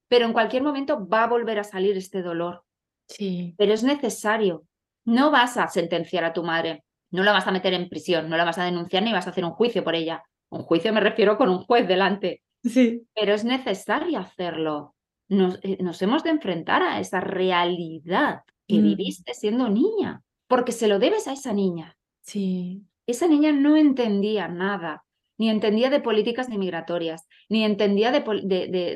Speaker 2: pero en cualquier momento va a volver a salir este dolor.
Speaker 1: Sí.
Speaker 2: Pero es necesario. No vas a sentenciar a tu madre. No la vas a meter en prisión, no la vas a denunciar ni vas a hacer un juicio por ella. Un juicio me refiero con un juez delante.
Speaker 1: Sí.
Speaker 2: Pero es necesario hacerlo. Nos, eh, hemos de enfrentar a esa realidad que mm. viviste siendo niña, porque se lo debes a esa niña.
Speaker 1: Sí.
Speaker 2: Esa niña no entendía nada. ni entendía de políticas ni migratorias, ni entendía de,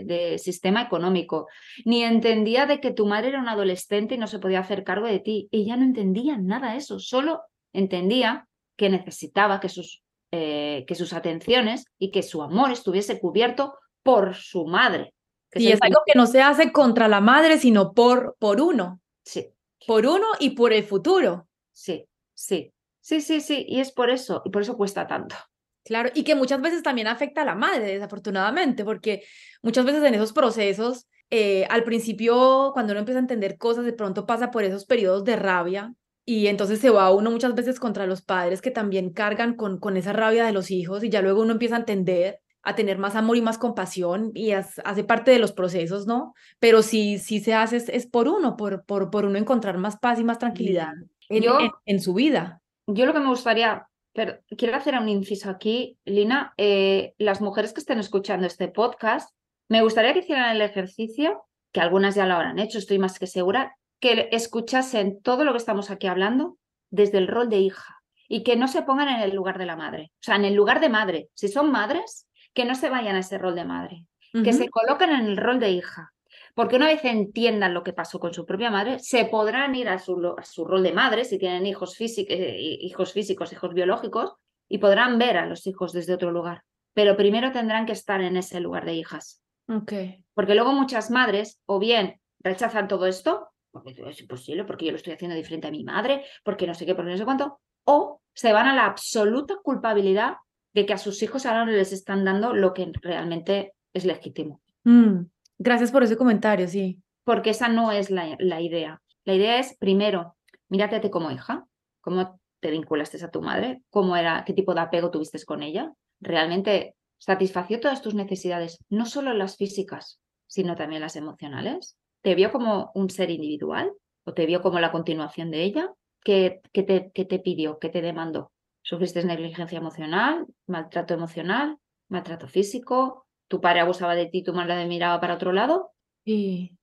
Speaker 2: de, sistema económico, ni entendía de que tu madre era una adolescente y no se podía hacer cargo de ti. Ella no entendía nada de eso, solo entendía que necesitaba que sus, eh, que sus atenciones y que su amor estuviese cubierto por su madre.
Speaker 1: y es, algo que no se hace contra la madre, sino por, por uno.
Speaker 2: Sí.
Speaker 1: Por uno y por el futuro.
Speaker 2: Sí, sí, sí, sí, sí. Y es por eso, y por eso cuesta tanto.
Speaker 1: Claro, y que muchas veces también afecta a la madre, desafortunadamente, porque muchas veces en esos procesos, eh, al principio, cuando uno empieza a entender cosas, de pronto pasa por esos periodos de rabia y entonces se va uno muchas veces contra los padres que también cargan con, con esa rabia de los hijos y ya luego uno empieza a entender a tener más amor y más compasión y hace parte de los procesos, ¿no? Pero si, si se hace es, por uno, por, por, por uno encontrar más paz y más tranquilidad en, en su vida.
Speaker 2: Yo lo que me gustaría pero quiero hacer un inciso aquí, Lina. Eh, las mujeres que estén escuchando este podcast, me gustaría que hicieran el ejercicio, que algunas ya lo habrán hecho, estoy más que segura, que escuchasen todo lo que estamos aquí hablando desde el rol de hija y que no se pongan en el lugar de la madre, o sea, en el lugar de madre. Si son madres, que no se vayan a ese rol de madre, que se coloquen en el rol de hija, porque una vez entiendan lo que pasó con su propia madre, se podrán ir a su, a su rol de madre, si tienen hijos, eh, hijos físicos, hijos biológicos, y podrán ver a los hijos desde otro lugar. Pero primero tendrán que estar en ese lugar de hijas.
Speaker 1: Okay.
Speaker 2: Porque luego muchas madres, o bien rechazan todo esto, porque es imposible, porque yo lo estoy haciendo diferente a mi madre, porque no sé qué, porque no sé cuánto, o se van a la absoluta culpabilidad de que a sus hijos ahora no les están dando lo que realmente es legítimo.
Speaker 1: Mm. Gracias por ese comentario, sí.
Speaker 2: Porque esa no es la, idea. La idea es, primero, mírate como hija, cómo te vinculaste a tu madre, cómo era, qué tipo de apego tuviste con ella. Realmente satisfació todas tus necesidades, no solo las físicas, sino también las emocionales. ¿Te vio como un ser individual o te vio como la continuación de ella? ¿Qué, te, qué te pidió? ¿Qué te demandó? ¿Sufriste negligencia emocional, maltrato emocional, maltrato físico, tu padre abusaba de ti, tu madre miraba para otro lado.
Speaker 1: Y,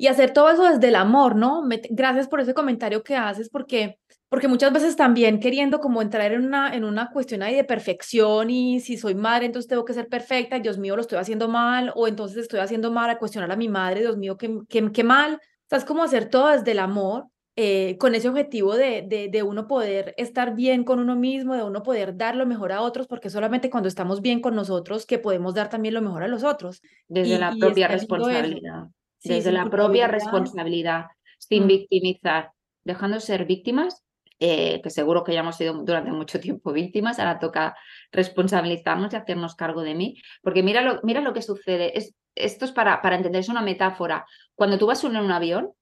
Speaker 1: y hacer todo eso desde el amor, ¿no? gracias por ese comentario que haces, porque, porque muchas veces también queriendo como entrar en una, en una cuestión ahí de perfección y si soy madre, entonces tengo que ser perfecta, Dios mío, lo estoy haciendo mal, o entonces estoy haciendo mal a cuestionar a mi madre, Dios mío, qué, qué, qué mal. O sea, es como hacer todo desde el amor eh, con ese objetivo de, de, uno poder estar bien con uno mismo, de uno poder dar lo mejor a otros, porque solamente cuando estamos bien con nosotros que podemos dar también lo mejor a los otros.
Speaker 2: Desde la propia responsabilidad. Desde la propia responsabilidad, sin mm. victimizar, dejando ser víctimas, eh, que seguro que ya hemos sido durante mucho tiempo víctimas, ahora toca responsabilizarnos y hacernos cargo de mí, porque mira lo, mira lo que sucede, es, esto es para, para entender, es una metáfora. Cuando tú vas en un avión,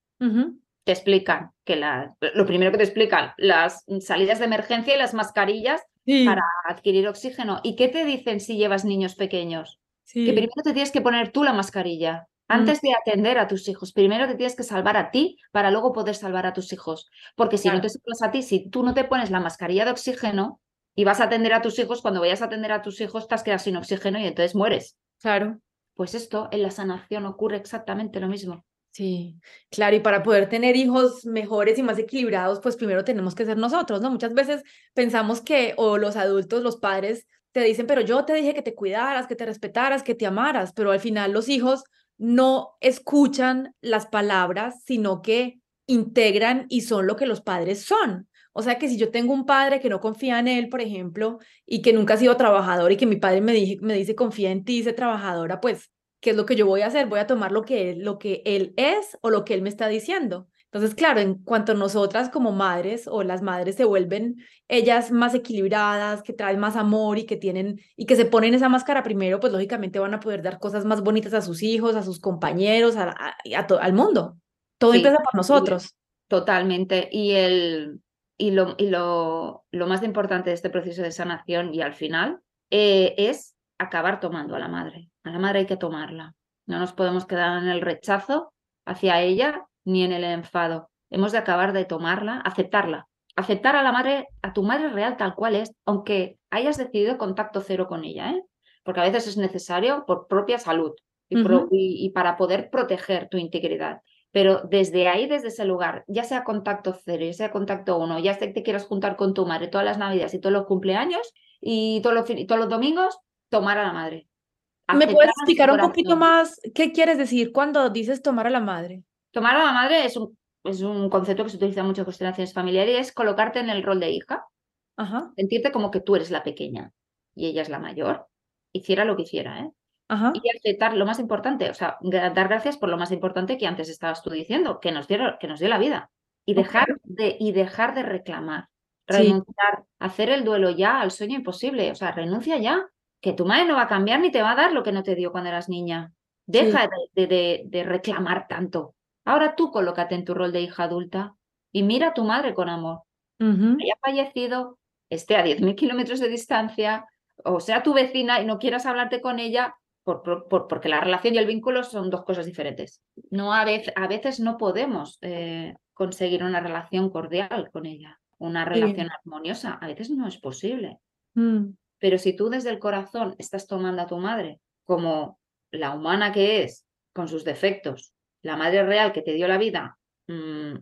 Speaker 2: te explican que la, lo primero que te explican, las salidas de emergencia y las mascarillas para adquirir oxígeno. ¿Y qué te dicen si llevas niños pequeños? Que primero te tienes que poner tú la mascarilla. Mm. Antes de atender a tus hijos, primero te tienes que salvar a ti para luego poder salvar a tus hijos. Porque si no te salvas a ti, si tú no te pones la mascarilla de oxígeno y vas a atender a tus hijos, cuando vayas a atender a tus hijos, te has quedado sin oxígeno y entonces mueres.
Speaker 1: Claro.
Speaker 2: Pues esto en la sanación ocurre exactamente lo mismo.
Speaker 1: Sí, claro, y para poder tener hijos mejores y más equilibrados, pues primero tenemos que ser nosotros, ¿no? Muchas veces pensamos que, o los adultos, los padres, te dicen, pero yo te dije que te cuidaras, que te respetaras, que te amaras, pero al final los hijos no escuchan las palabras, sino que integran y son lo que los padres son. O sea que si yo tengo un padre que no confía en él, por ejemplo, y que nunca ha sido trabajador y que mi padre me, me dice confía en ti, sé trabajadora, pues ¿qué es lo que yo voy a hacer? Voy a tomar lo que, lo que él es o lo que él me está diciendo. Entonces, claro, en cuanto nosotras como madres o las madres se vuelven ellas más equilibradas, que traen más amor y que tienen y que se ponen esa máscara primero, pues lógicamente van a poder dar cosas más bonitas a sus hijos, a sus compañeros, a, al mundo. Todo empieza por nosotros.
Speaker 2: Totalmente. Y el y lo, y lo, lo más importante de este proceso de sanación y al final eh, es acabar tomando a la madre. A la madre hay que tomarla. No nos podemos quedar en el rechazo hacia ella ni en el enfado. Hemos de acabar de tomarla, aceptarla. Aceptar a la madre, a tu madre real tal cual es, aunque hayas decidido contacto cero con ella, ¿eh? porque a veces es necesario por propia salud y, y para poder proteger tu integridad. Pero desde ahí, desde ese lugar, ya sea contacto cero, ya sea contacto uno, ya sea que te quieras juntar con tu madre todas las navidades y todos los cumpleaños, y todos los, todos los domingos tomar a la madre.
Speaker 1: ¿Me puedes explicar un poquito más qué quieres decir cuando dices tomar a la madre?
Speaker 2: Tomar a la madre es un, es un concepto que se utiliza mucho en constelaciones familiares y es colocarte en el rol de hija.
Speaker 1: Ajá.
Speaker 2: Sentirte como que tú eres la pequeña y ella es la mayor. Hiciera lo que hiciera, ¿eh?
Speaker 1: Ajá.
Speaker 2: Y aceptar lo más importante, o sea, dar gracias por lo más importante que antes estabas tú diciendo, que nos dio, que nos dio la vida. Y dejar, de, y dejar de reclamar, renunciar, hacer el duelo ya al sueño imposible, o sea, renuncia ya, que tu madre no va a cambiar ni te va a dar lo que no te dio cuando eras niña. Deja de, de, reclamar tanto. Ahora tú colócate en tu rol de hija adulta y mira a tu madre con amor. Haya fallecido, esté a 10.000 kilómetros de distancia, o sea tu vecina y no quieras hablarte con ella, porque la relación y el vínculo son dos cosas diferentes. No, a, veces, a veces no podemos eh, conseguir una relación cordial con ella, una relación armoniosa. A veces no es posible.
Speaker 1: Mm.
Speaker 2: Pero si tú desde el corazón estás tomando a tu madre como la humana que es, con sus defectos, la madre real que te dio la vida, mm,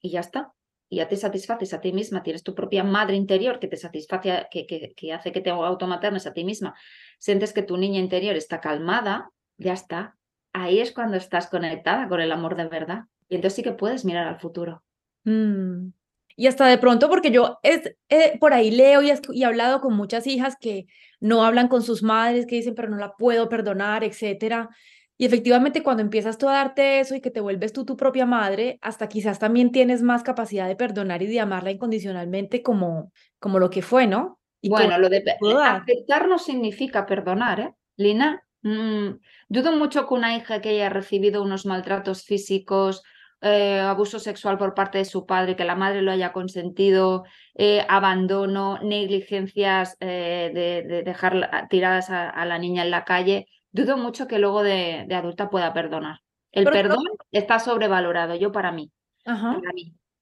Speaker 2: y ya está, y ya te satisfaces a ti misma, tienes tu propia madre interior que te satisface, que, que, hace que te automaternes a ti misma, sientes que tu niña interior está calmada, ya está. Ahí es cuando estás conectada con el amor de verdad. Y entonces sí que puedes mirar al futuro.
Speaker 1: Mm. Y hasta de pronto, porque yo es, eh, por ahí leo y, y, he hablado con muchas hijas que no hablan con sus madres, que dicen, pero no la puedo perdonar, etcétera. Y efectivamente, cuando empiezas tú a darte eso y que te vuelves tú tu propia madre, hasta quizás también tienes más capacidad de perdonar y de amarla incondicionalmente como, como lo que fue, ¿no?
Speaker 2: Y bueno, lo de aceptar no significa perdonar, ¿eh? Lina, mm, dudo mucho que una hija que haya recibido unos maltratos físicos, eh, abuso sexual por parte de su padre, que la madre lo haya consentido, eh, abandono, negligencias eh, de, dejar tiradas a, la niña en la calle, dudo mucho que luego de, adulta pueda perdonar. El perdón está sobrevalorado, yo para mí.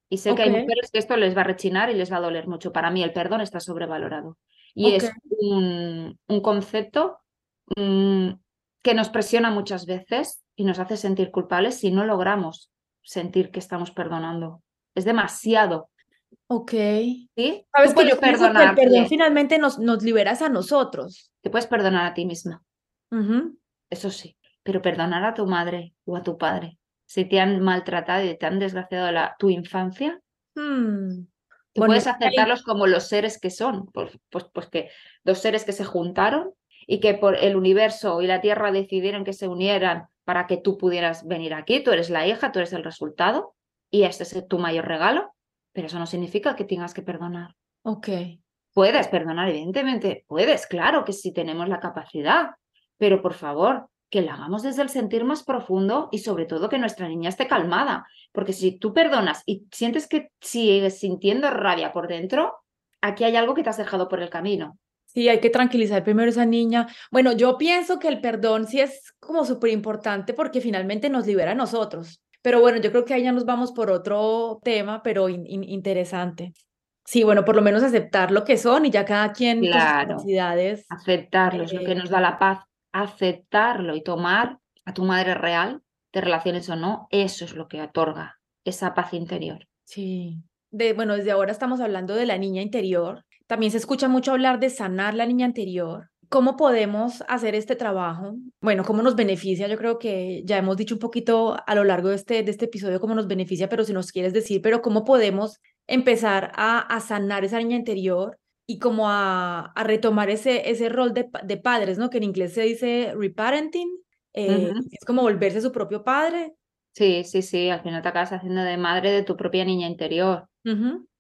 Speaker 2: Y sé que hay mujeres que esto les va a rechinar y les va a doler mucho. Para mí el perdón está sobrevalorado. Y es un, concepto mm, que nos presiona muchas veces y nos hace sentir culpables si no logramos sentir que estamos perdonando. Es demasiado.
Speaker 1: Ok.
Speaker 2: ¿Sí?
Speaker 1: Sabes que yo perdonar. el perdón finalmente nos, nos liberas a nosotros.
Speaker 2: Te puedes perdonar a ti misma. Eso sí. Pero perdonar a tu madre o a tu padre, si te han maltratado y te han desgraciado la, tu infancia,
Speaker 1: hmm.
Speaker 2: puedes aceptarlos como los seres que son. Pues, pues, pues que dos seres que se juntaron y que por el universo y la tierra decidieron que se unieran para que tú pudieras venir aquí, tú eres la hija, tú eres el resultado y este es tu mayor regalo, pero eso no significa que tengas que perdonar.
Speaker 1: Ok.
Speaker 2: Puedes perdonar, evidentemente, puedes, claro que sí tenemos la capacidad, pero por favor, que la hagamos desde el sentir más profundo y sobre todo que nuestra niña esté calmada, porque si tú perdonas y sientes que sigues sintiendo rabia por dentro, aquí hay algo que te has dejado por el camino.
Speaker 1: Sí, hay que tranquilizar primero a esa niña. Bueno, yo pienso que el perdón sí es como súper importante porque finalmente nos libera a nosotros. Pero bueno, yo creo que ahí ya nos vamos por otro tema, pero interesante. Sí, bueno, por lo menos aceptar lo que son y ya cada quien
Speaker 2: claro,
Speaker 1: sus necesidades.
Speaker 2: Aceptarlo es lo que nos da la eh, paz. Aceptarlo y tomar a tu madre real, de relaciones o no, eso es lo que otorga esa paz interior.
Speaker 1: Sí. De, bueno, desde ahora estamos hablando de la niña interior, también se escucha mucho hablar de sanar la niña anterior. ¿Cómo podemos hacer este trabajo? Bueno, ¿cómo nos beneficia? Yo creo que ya hemos dicho un poquito a lo largo de este, de este episodio cómo nos beneficia, pero si nos quieres decir, pero ¿cómo podemos empezar a, a sanar esa niña interior y como a, a retomar ese, ese rol de, de, padres, ¿no? Que en inglés se dice reparenting, eh, es como volverse su propio padre.
Speaker 2: Sí, sí, sí, al final te acabas haciendo de madre de tu propia niña interior.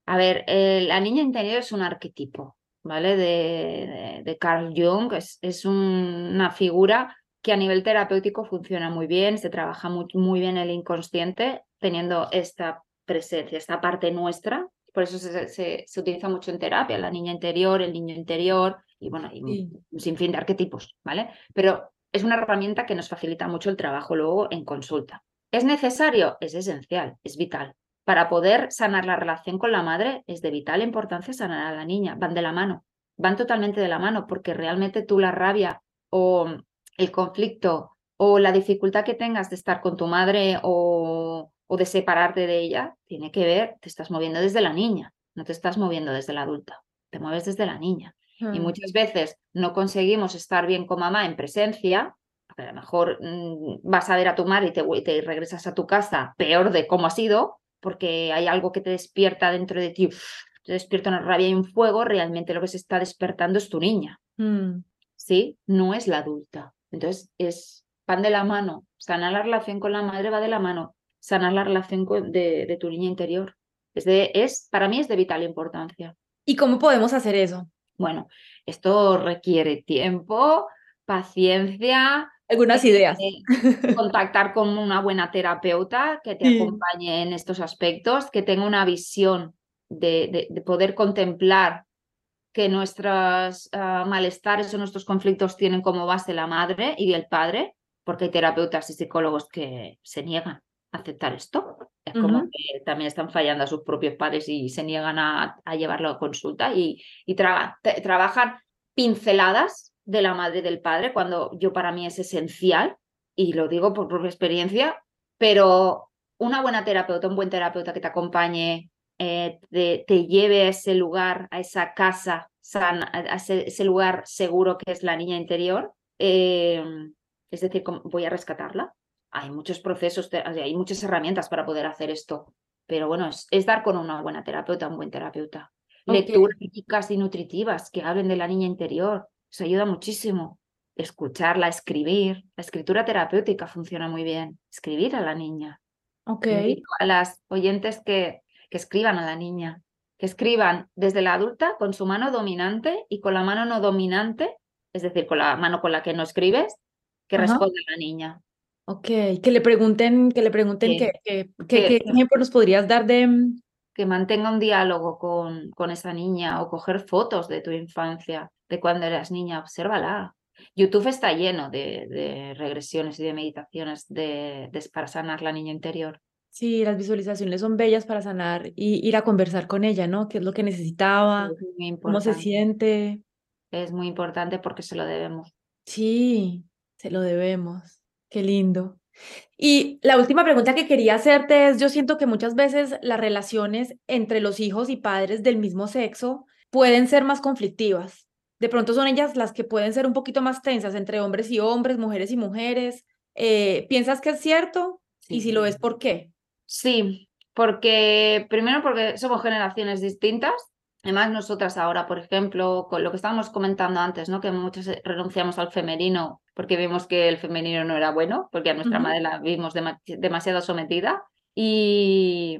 Speaker 2: A ver, la niña interior es un arquetipo, ¿vale? De, de, Carl Jung, es, es una figura que a nivel terapéutico funciona muy bien, se trabaja muy, muy bien el inconsciente teniendo esta presencia, esta parte nuestra. Por eso se, se, utiliza mucho en terapia, la niña interior, el niño interior, y bueno, hay un sinfín de arquetipos, ¿vale? Pero es una herramienta que nos facilita mucho el trabajo luego en consulta. ¿Es necesario? Es esencial, es vital para poder sanar la relación con la madre es de vital importancia sanar a la niña, van de la mano, van totalmente de la mano, porque realmente tú la rabia o el conflicto o la dificultad que tengas de estar con tu madre o, o de separarte de ella, tiene que ver, te estás moviendo desde la niña, no te estás moviendo desde la adulta, te mueves desde la niña. Y
Speaker 1: Mm.
Speaker 2: muchas veces no conseguimos estar bien con mamá en presencia, porque a lo mejor mm, vas a ver a tu madre y te, regresas a tu casa peor de cómo ha sido, porque hay algo que te despierta dentro de ti, te despierta una rabia y un fuego, realmente lo que se está despertando es tu niña,
Speaker 1: Mm.
Speaker 2: ¿sí? No es la adulta. Entonces, es van de la mano. Sanar la relación con la madre va de la mano. Sanar la relación de, de tu niña interior. Es de, es, para mí es de vital importancia.
Speaker 1: ¿Y cómo podemos hacer eso?
Speaker 2: Bueno, esto requiere tiempo, paciencia,
Speaker 1: Algunas ideas.
Speaker 2: eh, contactar con una buena terapeuta que te
Speaker 1: Sí.
Speaker 2: acompañe en estos aspectos, que tenga una visión de, de- de poder contemplar que nuestros ah, malestares o nuestros conflictos tienen como base la madre y el padre, porque hay terapeutas y psicólogos que se niegan aceptar esto. Es como que también están fallando a sus propios padres y se niegan a, a llevarlo a consulta y, y tra- trabajan pinceladas de la madre y del padre, cuando yo para mí es esencial, y lo digo por propia experiencia, pero una buena terapeuta, un buen terapeuta que te acompañe, eh, te, te lleve a ese lugar, a esa casa sana, a ese, ese lugar seguro que es la niña interior, eh, es decir, voy a rescatarla. Hay muchos procesos, hay muchas herramientas para poder hacer esto, pero bueno, es, es dar con una buena terapeuta, un buen terapeuta. Lecturas ricas y nutritivas que hablen de la niña interior, eso ayuda muchísimo. Escucharla, escribir. La escritura terapéutica funciona muy bien. Escribir a la niña.
Speaker 1: Ok.
Speaker 2: A las oyentes que, que escriban a la niña, que escriban desde la adulta con su mano dominante y con la mano no dominante, es decir, con la mano con la que no escribes, que
Speaker 1: Ajá.
Speaker 2: responde a la niña.
Speaker 1: Ok. Que le pregunten, que le pregunten qué, qué-
Speaker 2: Que-
Speaker 1: qué ejemplo nos podrías dar de. mm,
Speaker 2: que mantenga un diálogo con, con esa niña o coger fotos de tu infancia, de cuando eras niña, obsérvala. YouTube está lleno de, de regresiones y de meditaciones de, de- para sanar la niña interior.
Speaker 1: Sí, las visualizaciones son bellas para sanar y ir a conversar con ella, ¿no? ¿Qué es lo que necesitaba? ¿Cómo se siente?
Speaker 2: Es muy importante porque se lo debemos.
Speaker 1: Sí, se lo debemos. Qué lindo. Y la última pregunta que quería hacerte es, yo siento que muchas veces las relaciones entre los hijos y padres del mismo sexo pueden ser más conflictivas. De pronto son ellas las que pueden ser un poquito más tensas entre hombres y hombres, mujeres y mujeres. Eh, ¿piensas que es cierto? Y si lo es, ¿por qué?
Speaker 2: Sí, porque primero porque somos generaciones distintas. Además, nosotras ahora, por ejemplo, con lo que estábamos comentando antes, ¿no? Que muchos eh, renunciamos al femenino porque vimos que el femenino no era bueno, porque a nuestra madre la vimos dema- demasiado sometida. Y,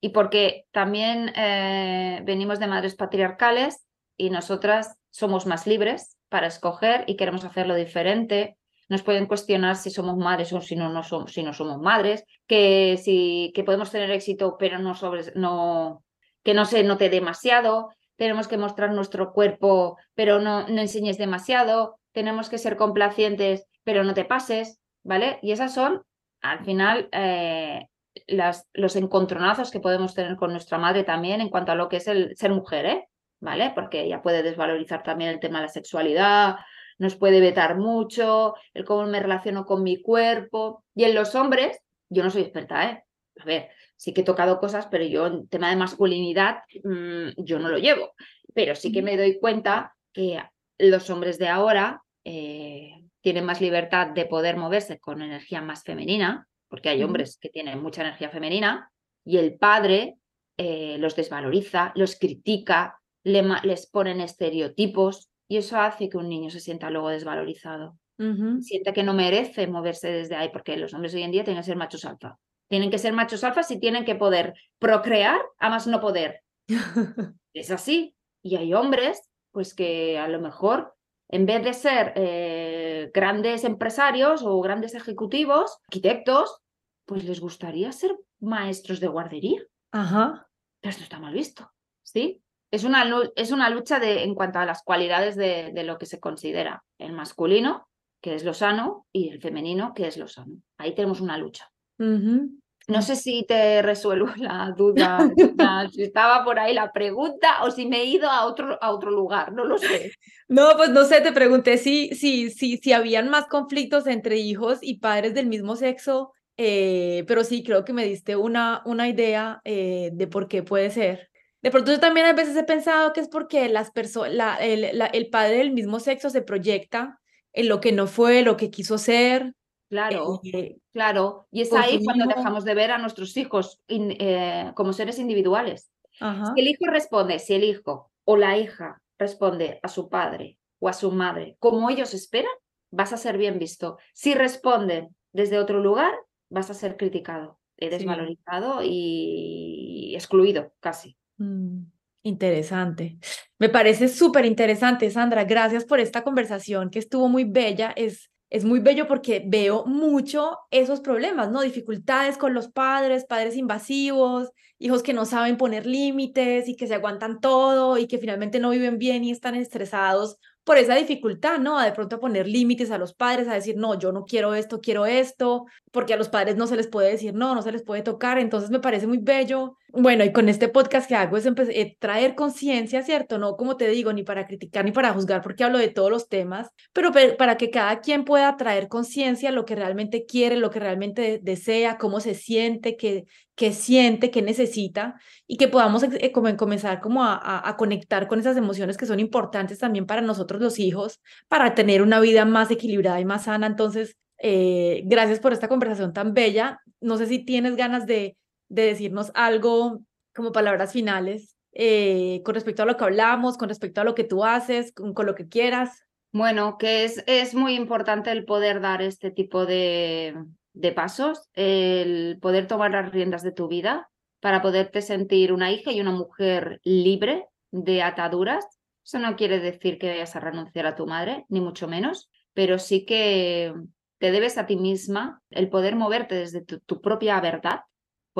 Speaker 2: y porque también eh, venimos de madres patriarcales y nosotras somos más libres para escoger y queremos hacerlo diferente. Nos pueden cuestionar si somos madres o si no, no somos, si no somos madres, que, si, que podemos tener éxito, pero no, sobre, no, que no se note demasiado. Tenemos que mostrar nuestro cuerpo, pero no, no enseñes demasiado. Tenemos que ser complacientes, pero no te pases, ¿vale? Y esas son, al final, eh, las, los encontronazos que podemos tener con nuestra madre también en cuanto a lo que es el ser mujer, ¿eh? ¿Vale? Porque ella puede desvalorizar también el tema de la sexualidad, nos puede vetar mucho, el cómo me relaciono con mi cuerpo. Y en los hombres, yo no soy experta, ¿eh? A ver, sí que he tocado cosas, pero yo en tema de masculinidad, mmm, yo no lo llevo. Pero sí que me doy cuenta que los hombres de ahora eh, tienen más libertad de poder moverse con energía más femenina, porque hay hombres que tienen mucha energía femenina, y el padre eh, los desvaloriza, los critica, le, les ponen estereotipos, y eso hace que un niño se sienta luego desvalorizado.
Speaker 1: Uh -huh.
Speaker 2: Siente que no merece moverse desde ahí, porque los hombres hoy en día tienen que ser machos alfa. Tienen que ser machos alfas y tienen que poder procrear a más no poder. es así. Y hay hombres, pues que a lo mejor, en vez de ser eh, grandes empresarios o grandes ejecutivos, arquitectos, pues les gustaría ser maestros de guardería.
Speaker 1: Ajá.
Speaker 2: Pero esto está mal visto, ¿sí? Es una, es una lucha de, en cuanto a las cualidades de, de lo que se considera el masculino, que es lo sano, y el femenino, que es lo sano. Ahí tenemos una lucha.
Speaker 1: Uh -huh.
Speaker 2: No sé si te resuelvo la duda, si estaba por ahí la pregunta o si me he ido a otro, a otro lugar, no lo sé.
Speaker 1: No, pues no sé, te pregunté si, si, si, si habían más conflictos entre hijos y padres del mismo sexo, eh, pero sí, creo que me diste una, una idea eh, de por qué puede ser. De pronto yo también a veces he pensado que es porque las la, el, el padre del mismo sexo se proyecta en lo que no fue, lo que quiso ser.
Speaker 2: Claro, eh, claro. Y es ahí cuando dejamos de ver a nuestros hijos eh, como seres individuales. Si el hijo responde, si el hijo o la hija responde a su padre o a su madre como ellos esperan, vas a ser bien visto. Si responden desde otro lugar, vas a ser criticado, desvalorizado y excluido casi.
Speaker 1: Mm, interesante. Me parece súper interesante, Sandra. Gracias por esta conversación que estuvo muy bella. Es, es muy bello porque veo mucho esos problemas, ¿no? Dificultades con los padres, padres invasivos, hijos que no saben poner límites y que se aguantan todo y que finalmente no viven bien y están estresados por esa dificultad, ¿no? A de pronto poner límites a los padres, a decir, no, yo no quiero esto, quiero esto, porque a los padres no se les puede decir no, no se les puede tocar. Entonces me parece muy bello. Bueno, y con este podcast que hago es eh, traer conciencia, ¿cierto? No, como te digo, ni para criticar ni para juzgar, porque hablo de todos los temas, pero para que cada quien pueda traer conciencia lo que realmente quiere, lo que realmente desea, cómo se siente, qué, qué siente, qué necesita, y que podamos eh, como comenzar como a, a conectar con esas emociones que son importantes también para nosotros los hijos, para tener una vida más equilibrada y más sana. Entonces, eh, gracias por esta conversación tan bella. No sé si tienes ganas de, de decirnos algo como palabras finales eh, con respecto a lo que hablamos, con respecto a lo que tú haces, con, lo que quieras.
Speaker 2: Bueno, que es, es muy importante el poder dar este tipo de, de pasos, el poder tomar las riendas de tu vida para poderte sentir una hija y una mujer libre de ataduras. Eso no quiere decir que vayas a renunciar a tu madre, ni mucho menos, pero sí que te debes a ti misma el poder moverte desde tu, propia verdad,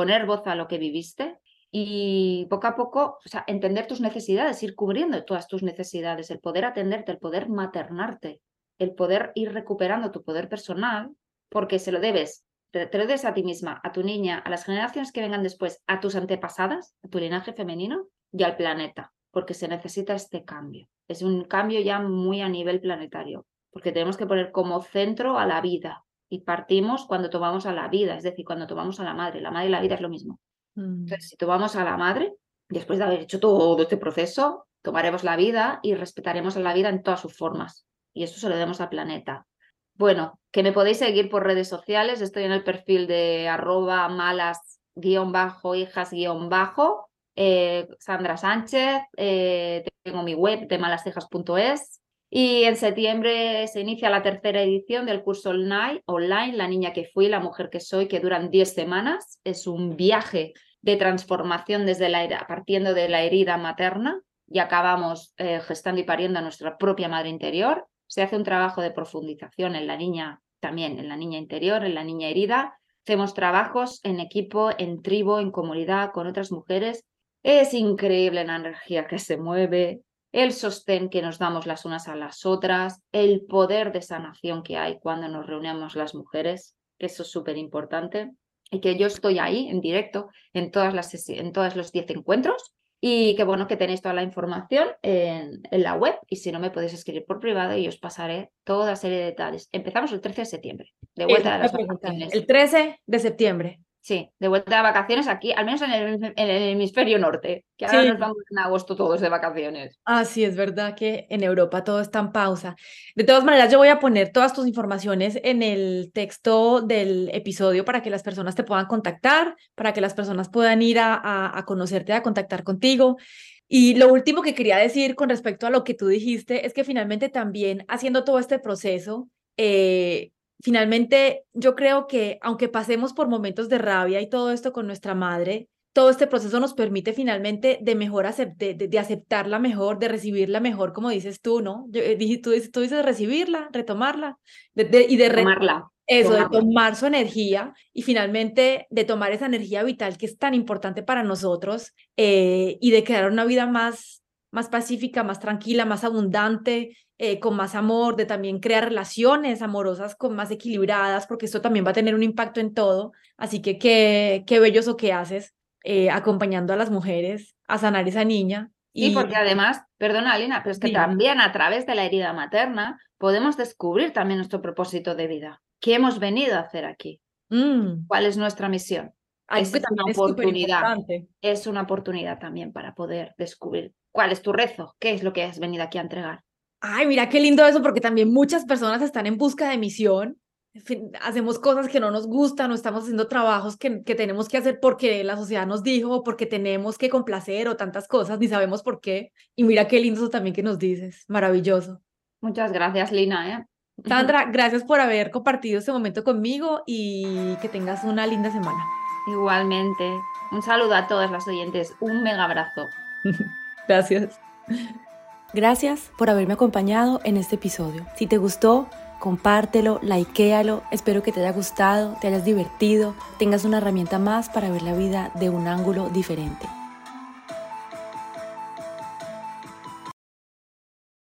Speaker 2: poner voz a lo que viviste y poco a poco o sea, entender tus necesidades, ir cubriendo todas tus necesidades, el poder atenderte, el poder maternarte, el poder ir recuperando tu poder personal, porque se lo debes, te, lo debes a ti misma, a tu niña, a las generaciones que vengan después, a tus antepasadas, a tu linaje femenino y al planeta, porque se necesita este cambio. Es un cambio ya muy a nivel planetario porque tenemos que poner como centro a la vida y partimos cuando tomamos a la vida, es decir, cuando tomamos a la madre. La madre y la vida es lo mismo. Mm. Entonces, si tomamos a la madre, después de haber hecho todo este proceso, tomaremos la vida y respetaremos a la vida en todas sus formas. Y eso se lo demos al planeta. Bueno, que me podéis seguir por redes sociales. Estoy en el perfil de arroba malas guion bajo, hijas guion bajo. Eh, Sandra Sánchez, eh, tengo mi web de malashijas.es y en septiembre se inicia la tercera edición del curso online, La niña que fui, la mujer que soy, que duran 10 semanas. Es un viaje de transformación desde la partiendo de la herida materna y acabamos eh, gestando y pariendo a nuestra propia madre interior. Se hace un trabajo de profundización en la niña, también en la niña interior, en la niña herida. Hacemos trabajos en equipo, en tribu, en comunidad, con otras mujeres. Es increíble la energía que se mueve, el sostén que nos damos las unas a las otras, el poder de sanación que hay cuando nos reunimos las mujeres, eso es súper importante, y que yo estoy ahí en directo en, todas las, en todos los 10 encuentros y que bueno que tenéis toda la información en, en, la web y si no me podéis escribir por privado y os pasaré toda serie de detalles. Empezamos el 13 de septiembre, de vuelta a las vacaciones.
Speaker 1: El 13 de septiembre.
Speaker 2: Sí, de vuelta de vacaciones aquí, al menos en el, hemisferio norte, que ahora nos vamos en agosto todos de vacaciones.
Speaker 1: Ah, sí, es verdad que en Europa todo está en pausa. De todas maneras, yo voy a poner todas tus informaciones en el texto del episodio para que las personas te puedan contactar, para que las personas puedan ir a, a, conocerte, a contactar contigo. Y lo último que quería decir con respecto a lo que tú dijiste es que finalmente también haciendo todo este proceso, eh, finalmente yo creo que aunque pasemos por momentos de rabia y todo esto con nuestra madre, todo este proceso nos permite finalmente de mejor de, de, aceptarla mejor, de recibirla mejor, como dices tú, ¿no? Yo, eh, tú, tú, dices recibirla, retomarla y de
Speaker 2: retomarla.
Speaker 1: Eso, de tomar su energía y finalmente de tomar esa energía vital que es tan importante para nosotros eh, y de crear una vida más, más pacífica, más tranquila, más abundante eh, con más amor, de también crear relaciones amorosas con más equilibradas, porque esto también va a tener un impacto en todo. Así que qué, qué bello eso que haces, eh, acompañando a las mujeres a sanar esa niña.
Speaker 2: Y porque además, perdona Alina, pero es que también a través de la herida materna podemos descubrir también nuestro propósito de vida. ¿Qué hemos venido a hacer aquí? Mm. ¿Cuál es nuestra misión? es una oportunidad. Es una oportunidad también para poder descubrir cuál es tu rezo, qué es lo que has venido aquí a entregar.
Speaker 1: Ay, mira qué lindo eso, porque también muchas personas están en busca de misión. Hacemos cosas que no nos gustan o estamos haciendo trabajos que, que tenemos que hacer porque la sociedad nos dijo o porque tenemos que complacer o tantas cosas, ni sabemos por qué. Y mira qué lindo eso también que nos dices. Maravilloso.
Speaker 2: Muchas gracias, Lina. ¿eh?
Speaker 1: Sandra, gracias por haber compartido este momento conmigo y que tengas una linda semana.
Speaker 2: Igualmente. Un saludo a todas las oyentes. Un mega abrazo.
Speaker 1: gracias. Gracias por haberme acompañado en este episodio. Si te gustó, compártelo, likealo. Espero que te haya gustado, te hayas divertido, tengas una herramienta más para ver la vida de un ángulo diferente.